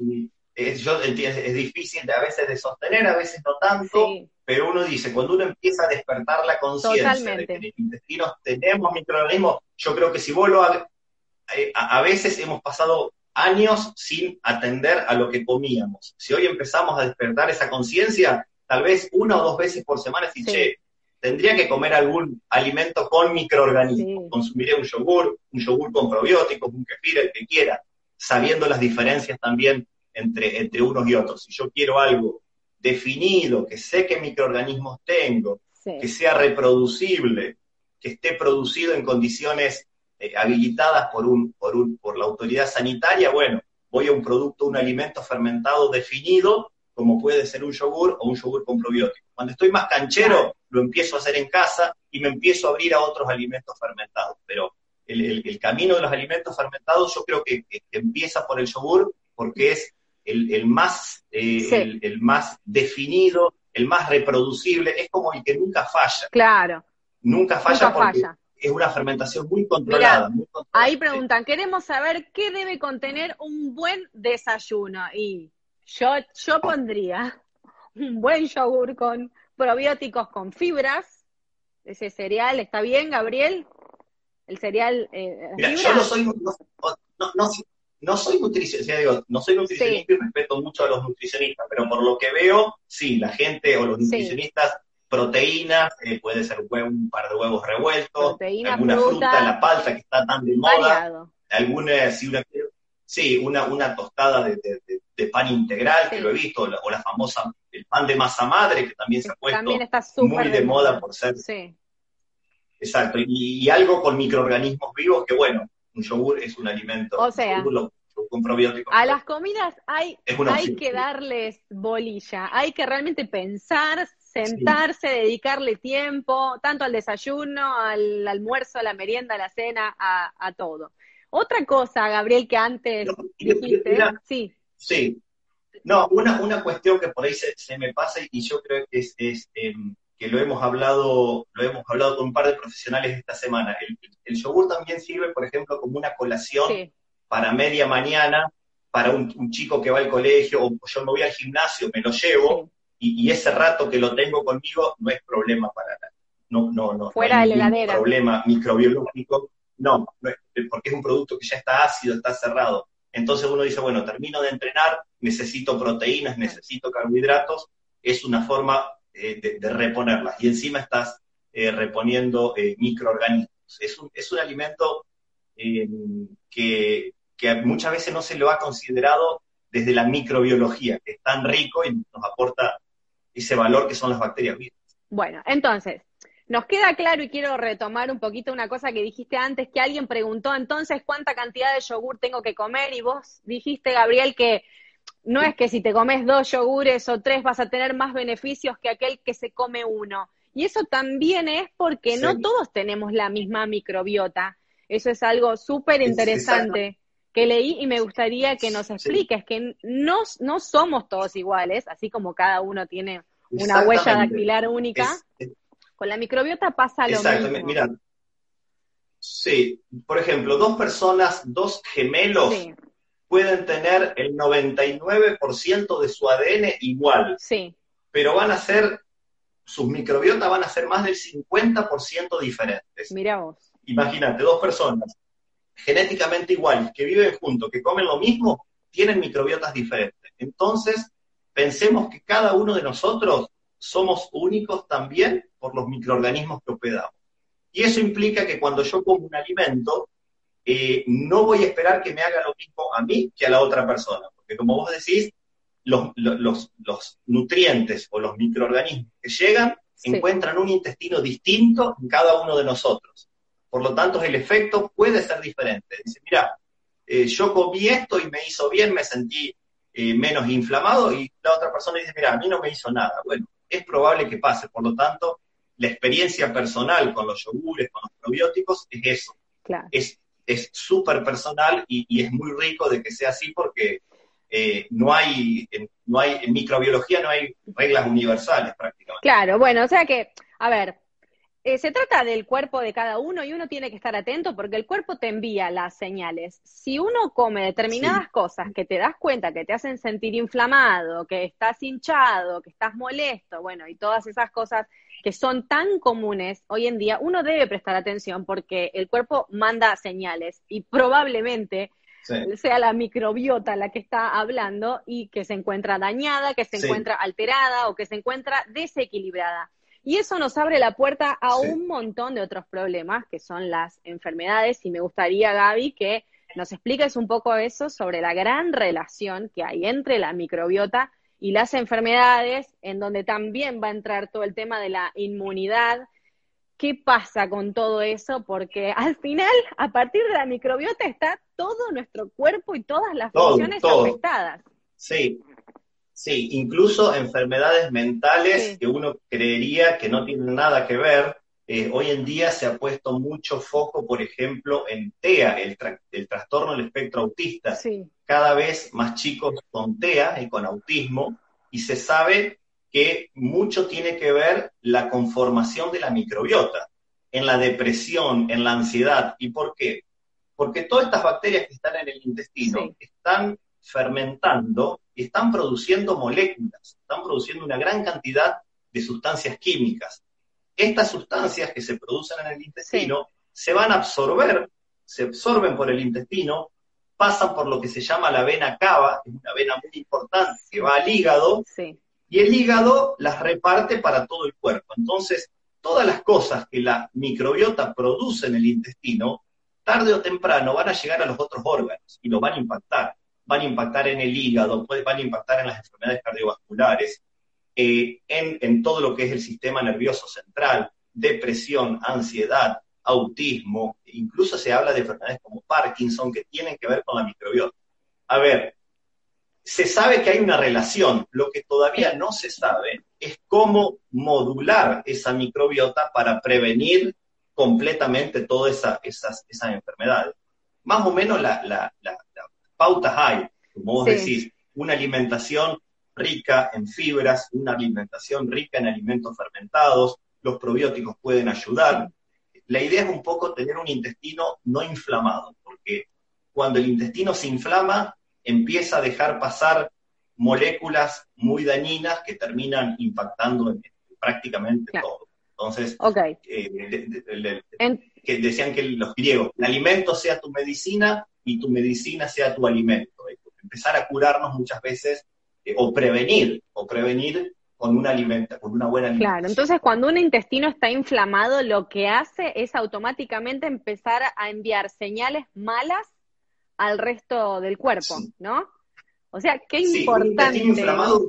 es, yo es difícil de, a veces de sostener, a veces no tanto, pero uno dice, cuando uno empieza a despertar la conciencia de que en el intestino tenemos microorganismos, yo creo que si vos lo eh, a, a, veces hemos pasado años sin atender a lo que comíamos. Si hoy empezamos a despertar esa conciencia, tal vez una o dos veces por semana, si che, tendría que comer algún alimento con microorganismos. Consumiré un yogur, un yogur con probióticos, un kefir, el que quiera, sabiendo las diferencias también entre, entre unos y otros. Si yo quiero algo definido, que sé qué microorganismos tengo, que sea reproducible, que esté producido en condiciones eh, habilitadas por, un, por, un, por la autoridad sanitaria, bueno, voy a un producto, un alimento fermentado definido, como puede ser un yogur o un yogur con probióticos. Cuando estoy más canchero, lo empiezo a hacer en casa y me empiezo a abrir a otros alimentos fermentados. Pero el, camino de los alimentos fermentados yo creo que, que empieza por el yogur porque es el, más, eh, el, más definido, el más reproducible, es como el que nunca falla. Claro. Nunca falla porque es una fermentación muy controlada, Ahí preguntan, queremos saber qué debe contener un buen desayuno. Y yo, yo pondría un buen yogur con probióticos con fibras. Ese cereal, ¿está bien, Gabriel? El cereal. Eh, yo no soy. no, no soy nutricionista, digo, no soy nutricionista y respeto mucho a los nutricionistas, pero por lo que veo, sí, la gente o los nutricionistas, proteínas, eh, puede ser un, par de huevos revueltos, alguna fruta, la palta que está tan de moda, alguna, si una, sí, una, una tostada de, pan integral, que lo he visto, o la famosa, el pan de masa madre, que también se ha puesto muy de, moda, por ser. Sí. Exacto, y algo con microorganismos vivos que, bueno, un yogur es un alimento. O sea, con probióticos. A las comidas hay, hay que darles bolilla, hay que realmente pensar, sentarse, dedicarle tiempo, tanto al desayuno, al almuerzo, a la merienda, a la cena, a, todo. Otra cosa, Gabriel, que antes dijiste, sí. Sí. No, una, una cuestión que por ahí se, me pasa y yo creo que es, es em, que lo hemos hablado, lo hemos hablado con un par de profesionales esta semana. El, yogur también sirve, por ejemplo, como una colación para media mañana, para un, chico que va al colegio, o yo me voy al gimnasio, me lo llevo, y, ese rato que lo tengo conmigo no es problema para nada. No, no, no. Fuera de la heladera. problema microbiológico. No, porque es un producto que ya está ácido, está cerrado. Entonces uno dice, bueno, termino de entrenar, necesito proteínas, necesito carbohidratos, es una forma eh, de, reponerlas. Y encima estás eh, reponiendo eh, microorganismos. Es un, es un alimento que, muchas veces no se lo ha considerado desde la microbiología, que es tan rico y nos aporta ese valor que son las bacterias vivas. Bueno, entonces, nos queda claro y quiero retomar un poquito una cosa que dijiste antes, que alguien preguntó entonces cuánta cantidad de yogur tengo que comer y vos dijiste, Gabriel, que no es que si te comes dos yogures o tres vas a tener más beneficios que aquel que se come uno. Y eso también es porque no todos tenemos la misma microbiota. Eso es algo súper interesante que leí y me gustaría que nos expliques, que no, no somos todos iguales, así como cada uno tiene una huella dactilar única. Con la microbiota pasa lo mismo. Mira, sí, por ejemplo, dos personas, dos gemelos, pueden tener el 99% de su ADN igual. Sí. Pero van a ser, sus microbiotas van a ser más del 50% diferentes. Mira vos. Imagínate, dos personas genéticamente iguales, que viven juntos, que comen lo mismo, tienen microbiotas diferentes. Entonces, pensemos que cada uno de nosotros somos únicos también por los microorganismos que hospedamos. Y eso implica que cuando yo como un alimento, eh, no voy a esperar que me haga lo mismo a mí que a la otra persona, porque como vos decís, los, nutrientes o los microorganismos que llegan encuentran un intestino distinto en cada uno de nosotros. Por lo tanto, el efecto puede ser diferente. Dice, mira, eh, yo comí esto y me hizo bien, me sentí eh, menos inflamado y la otra persona dice, mira, a mí no me hizo nada. Bueno, es probable que pase. Por lo tanto, la experiencia personal con los yogures, con los probióticos, es eso. Es súper personal y, es muy rico de que sea así porque eh, no hay, no hay, en microbiología no hay reglas universales prácticamente. Claro, bueno, o sea que, a ver, eh, se trata del cuerpo de cada uno y uno tiene que estar atento porque el cuerpo te envía las señales. Si uno come determinadas cosas que te das cuenta que te hacen sentir inflamado, que estás hinchado, que estás molesto, bueno, y todas esas cosas que son tan comunes hoy en día, uno debe prestar atención porque el cuerpo manda señales y probablemente sea la microbiota la que está hablando y que se encuentra dañada, que se encuentra alterada o que se encuentra desequilibrada. Y eso nos abre la puerta a un montón de otros problemas, que son las enfermedades. Y me gustaría, Gaby, que nos expliques un poco eso sobre la gran relación que hay entre la microbiota y las enfermedades, en donde también va a entrar todo el tema de la inmunidad. ¿Qué pasa con todo eso? Porque al final, a partir de la microbiota, está todo nuestro cuerpo y todas las funciones afectadas. Sí, Sí, incluso enfermedades mentales que uno creería que no tienen nada que ver. Eh, hoy en día se ha puesto mucho foco, por ejemplo, en TEA, el, trastorno del espectro autista. Cada vez más chicos con TEA y con autismo, y se sabe que mucho tiene que ver la conformación de la microbiota en la depresión, en la ansiedad. ¿Y por qué? Porque todas estas bacterias que están en el intestino están fermentando están produciendo moléculas, están produciendo una gran cantidad de sustancias químicas. Estas sustancias que se producen en el intestino se van a absorber, se absorben por el intestino, pasan por lo que se llama la vena cava, es una vena muy importante que va al hígado, y el hígado las reparte para todo el cuerpo. Entonces, todas las cosas que la microbiota produce en el intestino, tarde o temprano van a llegar a los otros órganos y lo van a impactar van a impactar en el hígado, van a impactar en las enfermedades cardiovasculares, eh, en, todo lo que es el sistema nervioso central, depresión, ansiedad, autismo, incluso se habla de enfermedades como Parkinson que tienen que ver con la microbiota. A ver, se sabe que hay una relación, lo que todavía no se sabe es cómo modular esa microbiota para prevenir completamente todas esas, esas enfermedades. Más o menos la, la, pautas hay, como vos decís, una alimentación rica en fibras, una alimentación rica en alimentos fermentados, los probióticos pueden ayudar. La idea es un poco tener un intestino no inflamado, porque cuando el intestino se inflama, empieza a dejar pasar moléculas muy dañinas que terminan impactando en, prácticamente todo. Entonces, eh, que decían que los griegos, el alimento sea tu medicina y tu medicina sea tu alimento. Empezar a curarnos muchas veces eh, o prevenir, o prevenir con una alimenta, con una buena alimentación. Claro, entonces cuando un intestino está inflamado, lo que hace es automáticamente empezar a enviar señales malas al resto del cuerpo, ¿no? O sea, qué importante inflamado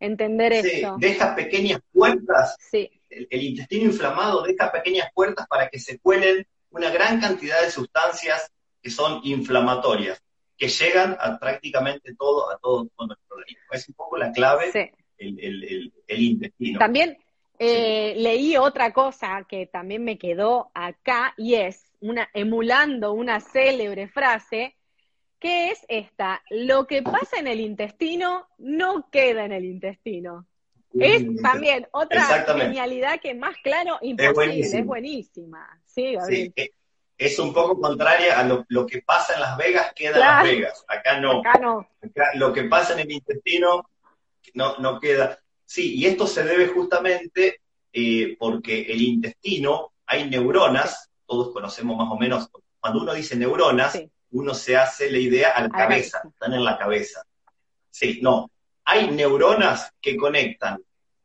entender eso. Deja pequeñas puertas. Sí. el, intestino inflamado deja pequeñas puertas para que se cuelen una gran cantidad de sustancias que son inflamatorias, que llegan a prácticamente todo, a todo, nuestro organismo. Es un poco la clave, el, intestino. También eh, leí otra cosa que también me quedó acá y es una, emulando una célebre frase, que es esta, lo que pasa en el intestino no queda en el intestino. Es también otra genialidad que más claro imposible, es, buenísima. Sí, sí, es un poco contraria a lo, que pasa en Las Vegas, queda en Las Vegas. Acá no. Acá no. lo que pasa en el intestino no, no queda. Sí, y esto se debe justamente eh, porque el intestino, hay neuronas, todos conocemos más o menos, cuando uno dice neuronas, uno se hace la idea a la cabeza, están en la cabeza. Sí, no. Hay neuronas que conectan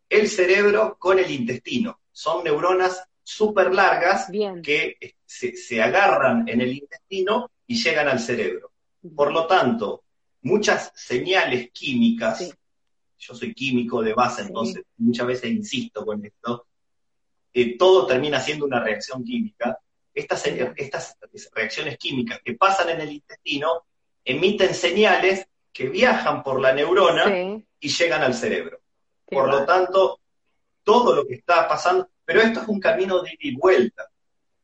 el cerebro con el intestino. Son neuronas súper largas que se, agarran en el intestino y llegan al cerebro. Por lo tanto, muchas señales químicas, yo soy químico de base, entonces muchas veces insisto con esto, todo termina siendo una reacción química. estas, estas reacciones químicas que pasan en el intestino emiten señales que viajan por la neurona y llegan al cerebro. por lo tanto, todo lo que está pasando, pero esto es un camino de ida y vuelta.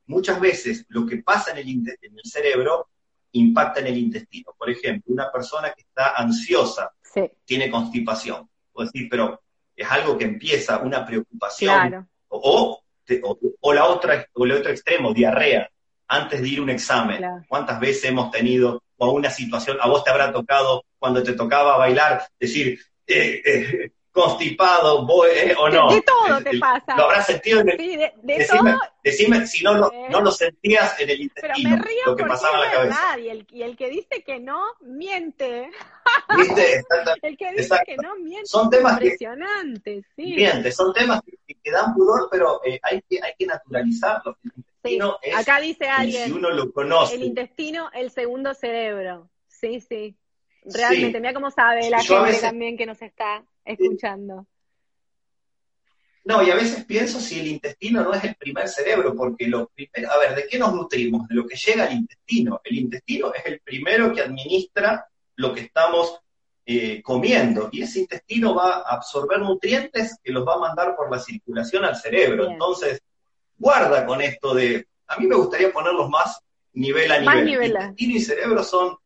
Muchas veces lo que pasa en el, en el cerebro impacta en el intestino. Por ejemplo, una persona que está ansiosa tiene constipación. O decir, pero es algo que empieza una preocupación. O, o, la otra, o el otro extremo, diarrea, antes de ir a un examen. ¿Cuántas veces hemos tenido o una situación, a vos te habrá tocado cuando te tocaba bailar, decir, eh, eh, constipado eh, o no. De todo te pasa. Lo habrás sentido en el, sí, de, decime, decime, si no lo, no lo sentías en el intestino, Pero me río lo que pasaba en la cabeza. Y el, y el que dice que no, miente. ¿Viste? el que dice que no, miente. Son temas impresionantes, sí. Miente, son temas que, que dan pudor, pero eh, hay, que, hay que naturalizarlos. El intestino es, Acá dice alguien, si uno lo conoce. el intestino, el segundo cerebro. Sí, sí. Realmente, mira cómo sabe la gente también que nos está escuchando. No, y a veces pienso si el intestino no es el primer cerebro, porque lo primero, a ver, ¿de qué nos nutrimos? De lo que llega al intestino. El intestino es el primero que administra lo que estamos eh, comiendo, y ese intestino va a absorber nutrientes que los va a mandar por la circulación al cerebro. Entonces, guarda con esto de, a mí me gustaría ponerlos más nivel a nivel. Intestino y cerebro son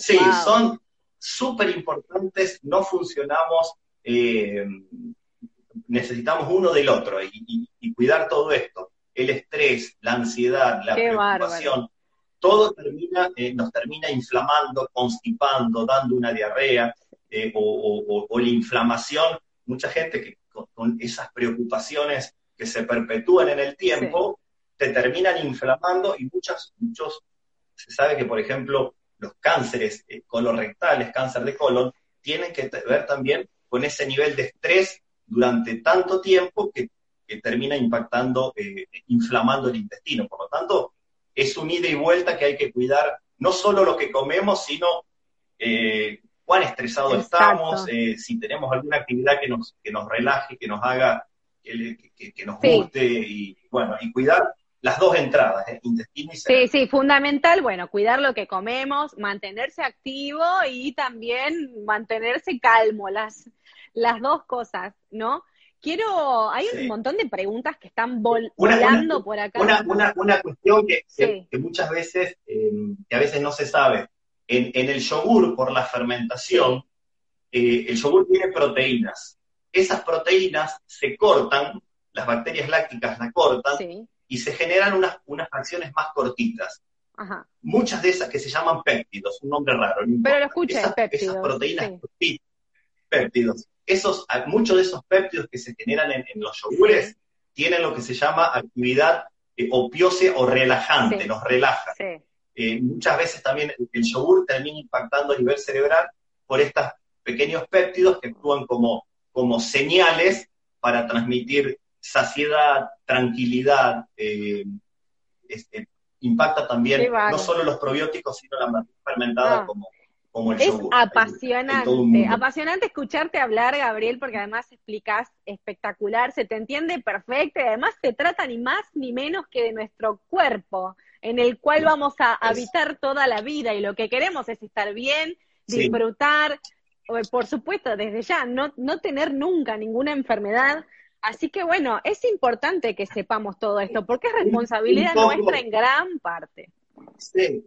Sí, son súper importantes, no funcionamos, eh, necesitamos uno del otro y, cuidar todo esto. El estrés, la ansiedad, la preocupación, todo termina, eh, nos termina inflamando, constipando, dando una diarrea eh, o, la inflamación. Mucha gente que con, esas preocupaciones que se perpetúan en el tiempo, te terminan inflamando y muchas, muchos, se sabe que, por ejemplo, los cánceres eh, colorectales, cáncer de colon, tienen que ver también con ese nivel de estrés durante tanto tiempo que, termina impactando, eh, inflamando el intestino. Por lo tanto, es un ida y vuelta que hay que cuidar no solo lo que comemos, sino eh, cuán estresados estamos, si tenemos alguna actividad que nos, que nos relaje, que nos haga, que, nos guste, y bueno, y cuidar las dos entradas, ¿eh? intestino y cerebro. Sí, sí, fundamental, bueno, cuidar lo que comemos, mantenerse activo y también mantenerse calmo, las, las dos cosas, ¿no? Quiero, hay un montón de preguntas que están volando por acá. Una, una, cuestión que, que, muchas veces, em, que a veces no se sabe, en, en el yogur, por la fermentación, eh, el yogur tiene proteínas. Esas proteínas se cortan, las bacterias lácticas la cortan, sí y se generan unas, unas fracciones más cortitas. Muchas de esas que se llaman péptidos, un nombre raro. Pero lo escuché, esas, esas proteínas péptidos. Esos, muchos de esos péptidos que se generan en, los yogures tienen lo que se llama actividad eh, o relajante, nos relaja. Eh, muchas veces también el yogur termina impactando a nivel cerebral por estos pequeños péptidos que actúan como, como señales para transmitir saciedad, tranquilidad, eh, este, impacta también no solo los probióticos, sino la materia fermentada como, como el es apasionante, apasionante escucharte hablar, Gabriel, porque además explicas espectacular, se te entiende perfecto y además se trata ni más ni menos que de nuestro cuerpo, en el cual vamos a habitar toda la vida y lo que queremos es estar bien, disfrutar, por supuesto, desde ya, no, no tener nunca ninguna enfermedad. Así que bueno, es importante que sepamos todo esto, porque es responsabilidad nuestra en gran parte. Sí,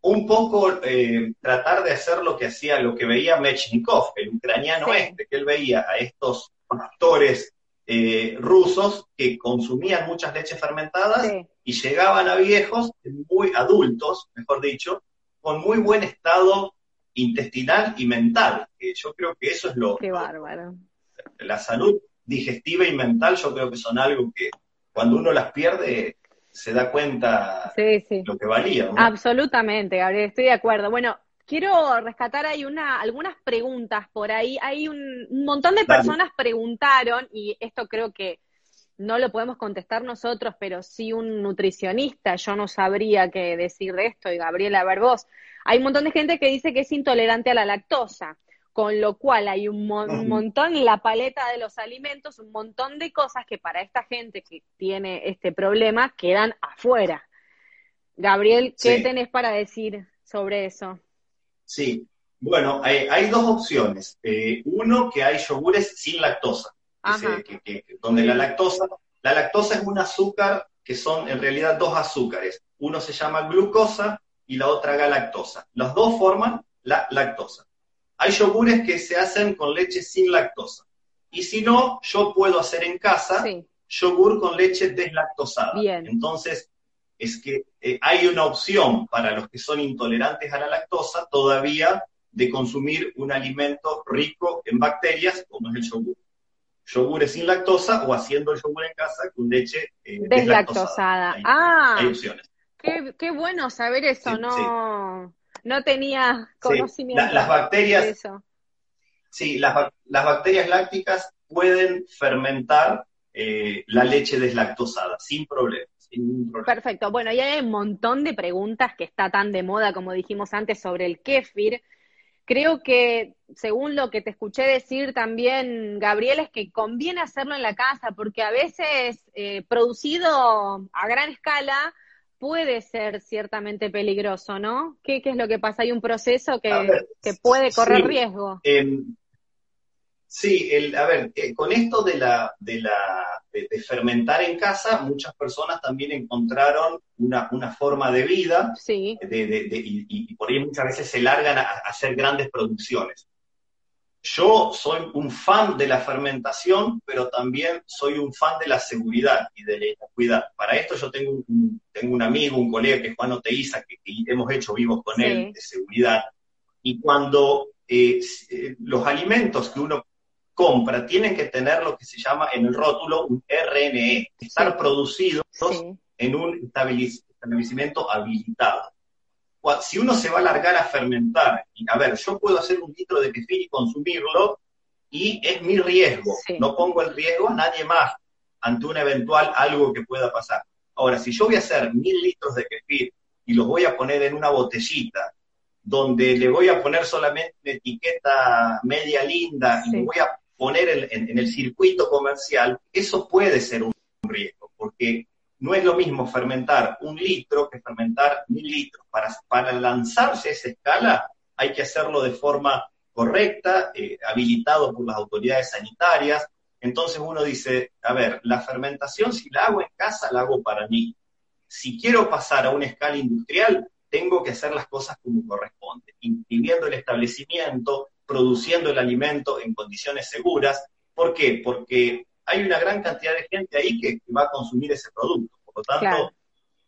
un poco eh, tratar de hacer lo que hacía, lo que veía Mechnikov, el ucraniano este, que él veía a estos pastores eh, rusos que consumían muchas leches fermentadas y llegaban a viejos, muy adultos, mejor dicho, con muy buen estado intestinal y mental, que yo creo que eso es lo... Qué bárbaro. La salud digestiva y mental, yo creo que son algo que cuando uno las pierde se da cuenta lo que valía. Absolutamente, Gabriel, estoy de acuerdo. Bueno, quiero rescatar ahí una, algunas preguntas por ahí. Hay un, montón de personas preguntaron, y esto creo que no lo podemos contestar nosotros, pero sí un nutricionista, yo no sabría qué decir de esto, y Gabriela, a ver vos. Hay un montón de gente que dice que es intolerante a la lactosa con lo cual hay un, montón en la paleta de los alimentos, un montón de cosas que para esta gente que tiene este problema quedan afuera. Gabriel, ¿qué tenés para decir sobre eso? Sí, bueno, hay, dos opciones. Eh, uno, que hay yogures sin lactosa, donde la lactosa, la lactosa es un azúcar que son en realidad dos azúcares. Uno se llama glucosa y la otra galactosa. Las dos forman la lactosa. Hay yogures que se hacen con leche sin lactosa. Y si no, yo puedo hacer en casa yogur con leche deslactosada. Entonces, es que eh, hay una opción para los que son intolerantes a la lactosa todavía de consumir un alimento rico en bacterias como es el yogur. Yogures sin lactosa o haciendo el yogur en casa con leche eh, deslactosada. ah, hay opciones. Qué, bueno saber eso, no, no tenía conocimiento. las bacterias, de eso. Sí, las, bacterias lácticas pueden fermentar eh, la leche deslactosada sin problemas. Perfecto. Bueno, y hay un montón de preguntas que está tan de moda, como dijimos antes, sobre el kéfir. Creo que, según lo que te escuché decir también, Gabriel, es que conviene hacerlo en la casa, porque a veces eh, producido a gran escala puede ser ciertamente peligroso, ¿no? ¿Qué, es lo que pasa? Hay un proceso que, puede correr riesgo. Em, Sí, el, a ver, eh, con esto de, la, de, la, de, fermentar en casa, muchas personas también encontraron una, una forma de vida sí. y, por ahí muchas veces se largan a, hacer grandes producciones. Yo soy un fan de la fermentación, pero también soy un fan de la seguridad y de la cuidado. Para esto yo tengo un, tengo un amigo, un colega que es Juan Oteiza, que, hemos hecho vivos con él de seguridad. Y cuando eh, eh, los alimentos que uno compra tienen que tener lo que se llama en el rótulo un RNE, estar producidos en un establecimiento habilitado. Si uno se va a largar a fermentar, a ver, yo puedo hacer un litro de kefir y consumirlo, y es mi riesgo, no pongo el riesgo a nadie más ante un eventual algo que pueda pasar. Ahora, si yo voy a hacer mil litros de kefir y los voy a poner en una botellita, donde le voy a poner solamente una etiqueta media linda y voy a poner en, el circuito comercial, eso puede ser un, riesgo, porque no es lo mismo fermentar un litro que fermentar mil litros. Para, para lanzarse a esa escala hay que hacerlo de forma correcta, eh, habilitado por las autoridades sanitarias. Entonces uno dice, a ver, la fermentación si la hago en casa, la hago para mí. Si quiero pasar a una escala industrial, tengo que hacer las cosas como corresponde, inscribiendo el establecimiento, produciendo el alimento en condiciones seguras. ¿Por qué? Porque hay una gran cantidad de gente ahí que, va a consumir ese producto. Por lo tanto,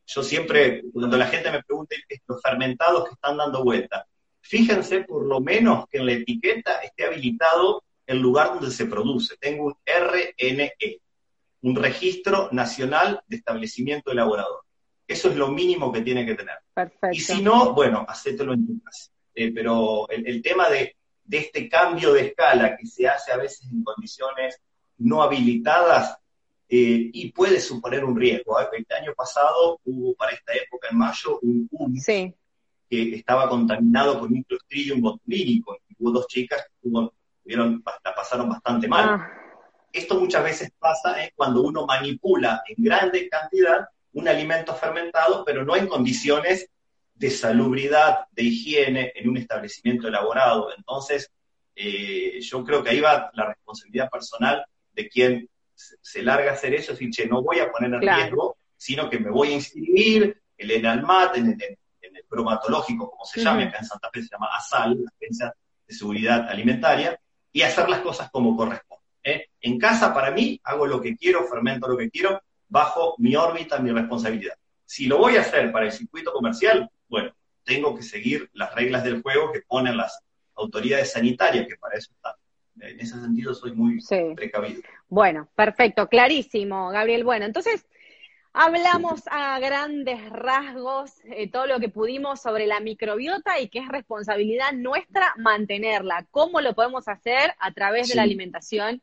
yo siempre, cuando la gente me pregunta los fermentados que están dando vuelta, fíjense por lo menos que en la etiqueta esté habilitado el lugar donde se produce. Tengo un RNE, un Registro Nacional de Establecimiento Elaborador. Eso es lo mínimo que tiene que tener. Perfecto. Y si no, bueno, hacételo en tu casa. Eh, pero el, tema de de este cambio de escala que se hace a veces en condiciones no habilitadas eh, y puede suponer un riesgo. ¿eh? El año pasado hubo para esta época, en mayo, un humus que estaba contaminado con un clostridium botulínico. Hubo dos chicas que la pasaron bastante mal. Ah. Esto muchas veces pasa ¿eh? cuando uno manipula en grande cantidad un alimento fermentado, pero no en condiciones de salubridad, de higiene en un establecimiento elaborado. Entonces, eh, yo creo que ahí va la responsabilidad personal de quien se larga a hacer eso, es decir, che, no voy a poner en riesgo, sino que me voy a inscribir el ENALMAT, en, el, en el bromatológico, como se llama, acá en Santa Fe se llama ASAL, la Agencia de Seguridad Alimentaria, y hacer las cosas como corresponde. ¿eh? En casa, para mí, hago lo que quiero, fermento lo que quiero, bajo mi órbita, mi responsabilidad. Si lo voy a hacer para el circuito comercial, bueno, tengo que seguir las reglas del juego que ponen las autoridades sanitarias, que para eso están. En ese sentido soy muy precavido. Bueno, perfecto, clarísimo, Gabriel. Bueno, entonces hablamos a grandes rasgos eh, todo lo que pudimos sobre la microbiota y que es responsabilidad nuestra mantenerla. ¿Cómo lo podemos hacer? A través de la alimentación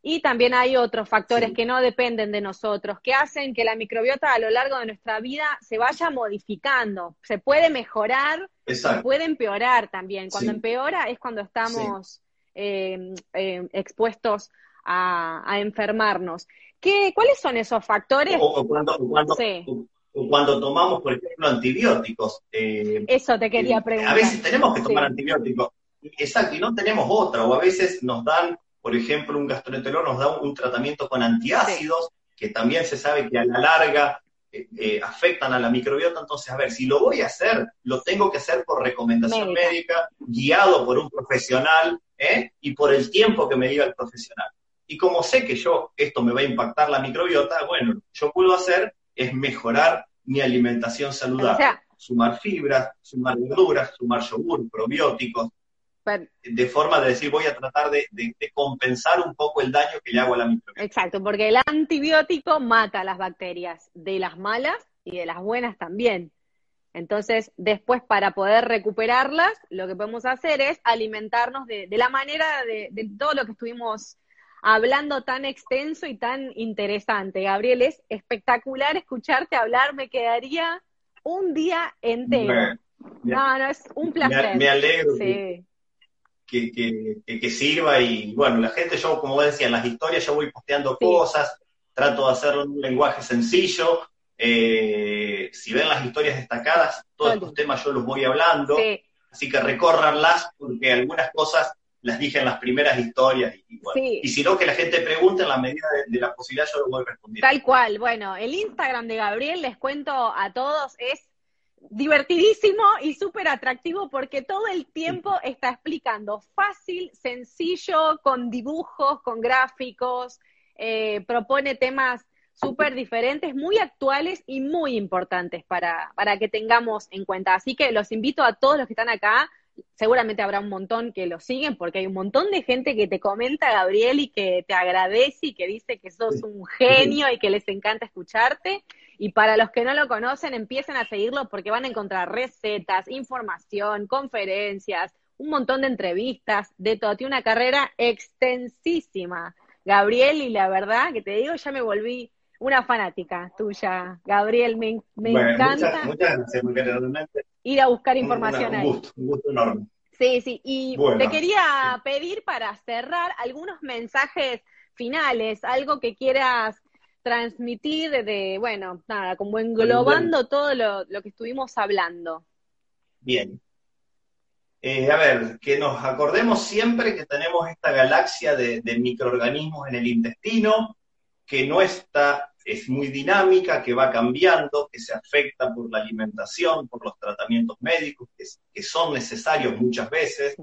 y también hay otros factores que no dependen de nosotros, que hacen que la microbiota a lo largo de nuestra vida se vaya modificando. Se puede mejorar, se puede empeorar también. Cuando empeora es cuando estamos em, em, expuestos a, enfermarnos. ¿Qué, ¿Cuáles son esos factores? O, cuando, o cuando tomamos, por ejemplo, antibióticos. Eh, Eso te quería preguntar. A veces tenemos que tomar antibióticos, exacto, y no tenemos otra, o a veces nos dan, por ejemplo, un gastroenterólogo nos da un, tratamiento con antiácidos, que también se sabe que a la larga eh, eh, afectan a la microbiota, entonces, a ver, si lo voy a hacer, lo tengo que hacer por recomendación médica, guiado por un profesional y por el tiempo que me diga el profesional. Y como sé que yo, esto me va a impactar la microbiota, bueno, yo puedo hacer es mejorar mi alimentación saludable. sumar fibras, sumar verduras, sumar yogur, probióticos, de forma de decir voy a tratar de, compensar un poco el daño que le hago a la microbiota. Exacto, porque el antibiótico mata las bacterias, de las malas y de las buenas también. Entonces, después para poder recuperarlas, lo que podemos hacer es alimentarnos de, la manera de, de todo lo que estuvimos hablando tan extenso y tan interesante. Gabriel, es espectacular escucharte hablar, me quedaría un día entero. no, no, es un placer. Me, alegro que, que, sirva y bueno, la gente, yo como decía, en las historias yo voy posteando cosas, trato de hacerlo en un lenguaje sencillo. Eh, si ven las historias destacadas, todos estos temas yo los voy hablando. Así que recórranlas porque algunas cosas las dije en las primeras historias y, bueno, y si no, que la gente pregunte en la medida de, la posibilidad, yo lo voy respondiendo. Tal cual, bueno, el Instagram de Gabriel, les cuento a todos, es divertidísimo y súper atractivo porque todo el tiempo está explicando fácil, sencillo, con dibujos, con gráficos, eh, propone temas súper diferentes, muy actuales y muy importantes para, para que tengamos en cuenta. Así que los invito a todos los que están acá seguramente habrá un montón que lo siguen, porque hay un montón de gente que te comenta, Gabriel, y que te agradece y que dice que sos un genio y que les encanta escucharte. Y para los que no lo conocen, empiecen a seguirlo porque van a encontrar recetas, información, conferencias, un montón de entrevistas, de todo. Tiene una carrera extensísima, Gabriel, y la verdad que te digo, ya me volví una fanática tuya, Gabriel, me, encanta. Muchas, gracias, ir a buscar información ahí. Un gusto, un gusto enorme. Sí, sí, y te quería pedir para cerrar algunos mensajes finales, algo que quieras transmitir de, bueno, nada, como englobando todo lo, que estuvimos hablando. Bien. Eh, a ver, que nos acordemos siempre que tenemos esta galaxia de microorganismos en el intestino, que no está es muy dinámica, que va cambiando, que se afecta por la alimentación, por los tratamientos médicos, que, son necesarios muchas veces,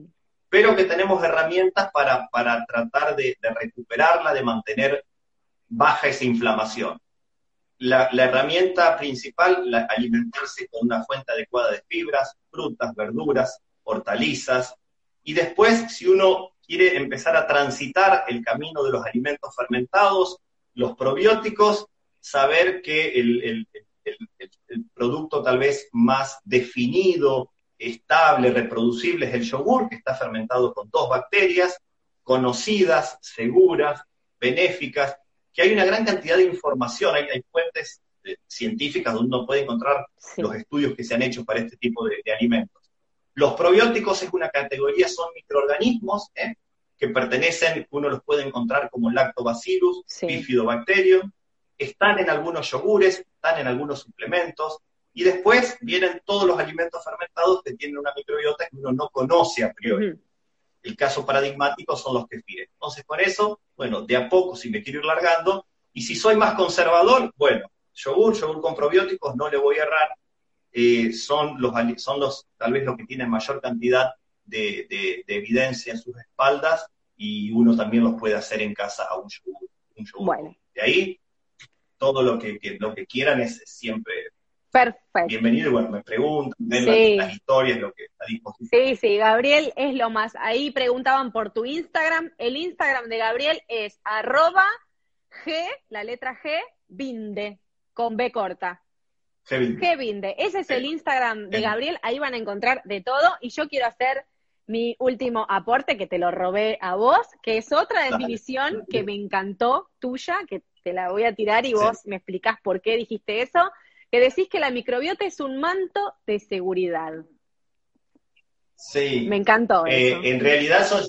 pero que tenemos herramientas para, tratar de, recuperarla, de mantener baja esa inflamación. La, herramienta principal, la, alimentarse con una fuente adecuada de fibras, frutas, verduras, hortalizas, y después, si uno quiere empezar a transitar el camino de los alimentos fermentados, los probióticos, saber que el, producto tal vez más definido, estable, reproducible es el yogur, que está fermentado con dos bacterias conocidas, seguras, benéficas, que hay una gran cantidad de información, hay, fuentes eh, científicas donde uno puede encontrar los estudios que se han hecho para este tipo de, alimentos. Los probióticos es una categoría, son microorganismos ¿eh? que pertenecen, uno los puede encontrar como lactobacillus, bifidobacterium, están en algunos yogures, están en algunos suplementos, y después vienen todos los alimentos fermentados que tienen una microbiota que uno no conoce a priori. El caso paradigmático son los que kefires. Entonces, con eso, bueno, de a poco, si me quiero ir largando, y si soy más conservador, bueno, yogur, yogur con probióticos, no le voy a errar, eh, son, los, son los, tal vez los que tienen mayor cantidad de, evidencia en sus espaldas, y uno también los puede hacer en casa a un yogur. Un yogur. Bueno. De ahí todo lo que, lo que quieran es siempre Perfecto. Bienvenido, bueno, me preguntan, ven las, historias, lo que a disposición. Sí, sí, Gabriel es lo más. Ahí preguntaban por tu Instagram. El Instagram de Gabriel es arroba G, la letra G, Binde, con B corta. G Binde. Ese es el Instagram de Gabriel. Ahí van a encontrar de todo. Y yo quiero hacer mi último aporte, que te lo robé a vos, que es otra definición que me encantó tuya, que te la voy a tirar y vos me explicás por qué dijiste eso, que decís que la microbiota es un manto de seguridad. Sí. Me encantó. Eh, en realidad son,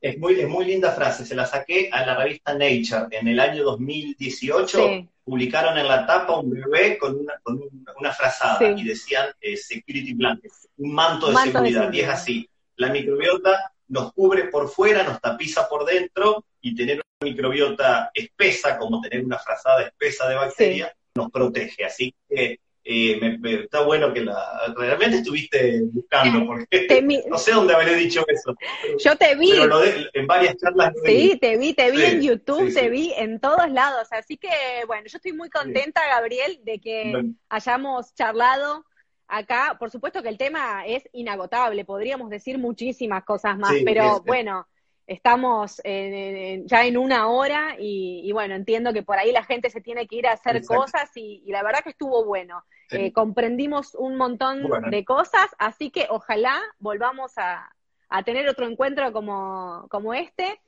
Es muy, es muy linda frase, se la saqué a la revista Nature en el año 2018. Publicaron en la tapa un bebé con una, con una, frazada y decían eh, security blanket, un manto, de, seguridad. Y es así, la microbiota nos cubre por fuera, nos tapiza por dentro y tener una microbiota espesa, como tener una frazada espesa de bacterias, nos protege. Así que eh, me, está bueno que la realmente estuviste buscando, porque no sé dónde habré dicho eso. Yo te vi. en varias charlas. Sí, te vi, te vi en YouTube, te vi en todos lados. Así que, bueno, yo estoy muy contenta, Gabriel, de que hayamos charlado acá. Por supuesto que el tema es inagotable, podríamos decir muchísimas cosas más, pero bueno estamos ya en una hora y, bueno, entiendo que por ahí la gente se tiene que ir a hacer cosas y, la verdad que estuvo bueno. Eh, comprendimos un montón de cosas, así que ojalá volvamos a, tener otro encuentro como, como este.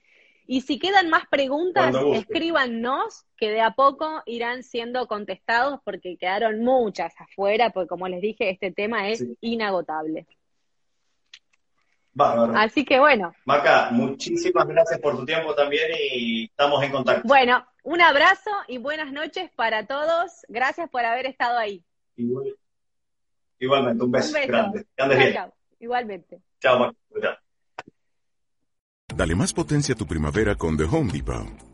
Y si quedan más preguntas, escríbanos, que de a poco irán siendo contestados porque quedaron muchas afuera, porque como les dije, este tema es inagotable. Así que bueno. Maca, muchísimas gracias por tu tiempo también y estamos en contacto. Bueno, un abrazo y buenas noches para todos. Gracias por haber estado ahí. igualmente, un beso, grande. Igualmente. Chao, Maca. Dale más potencia a tu primavera con The Home Depot.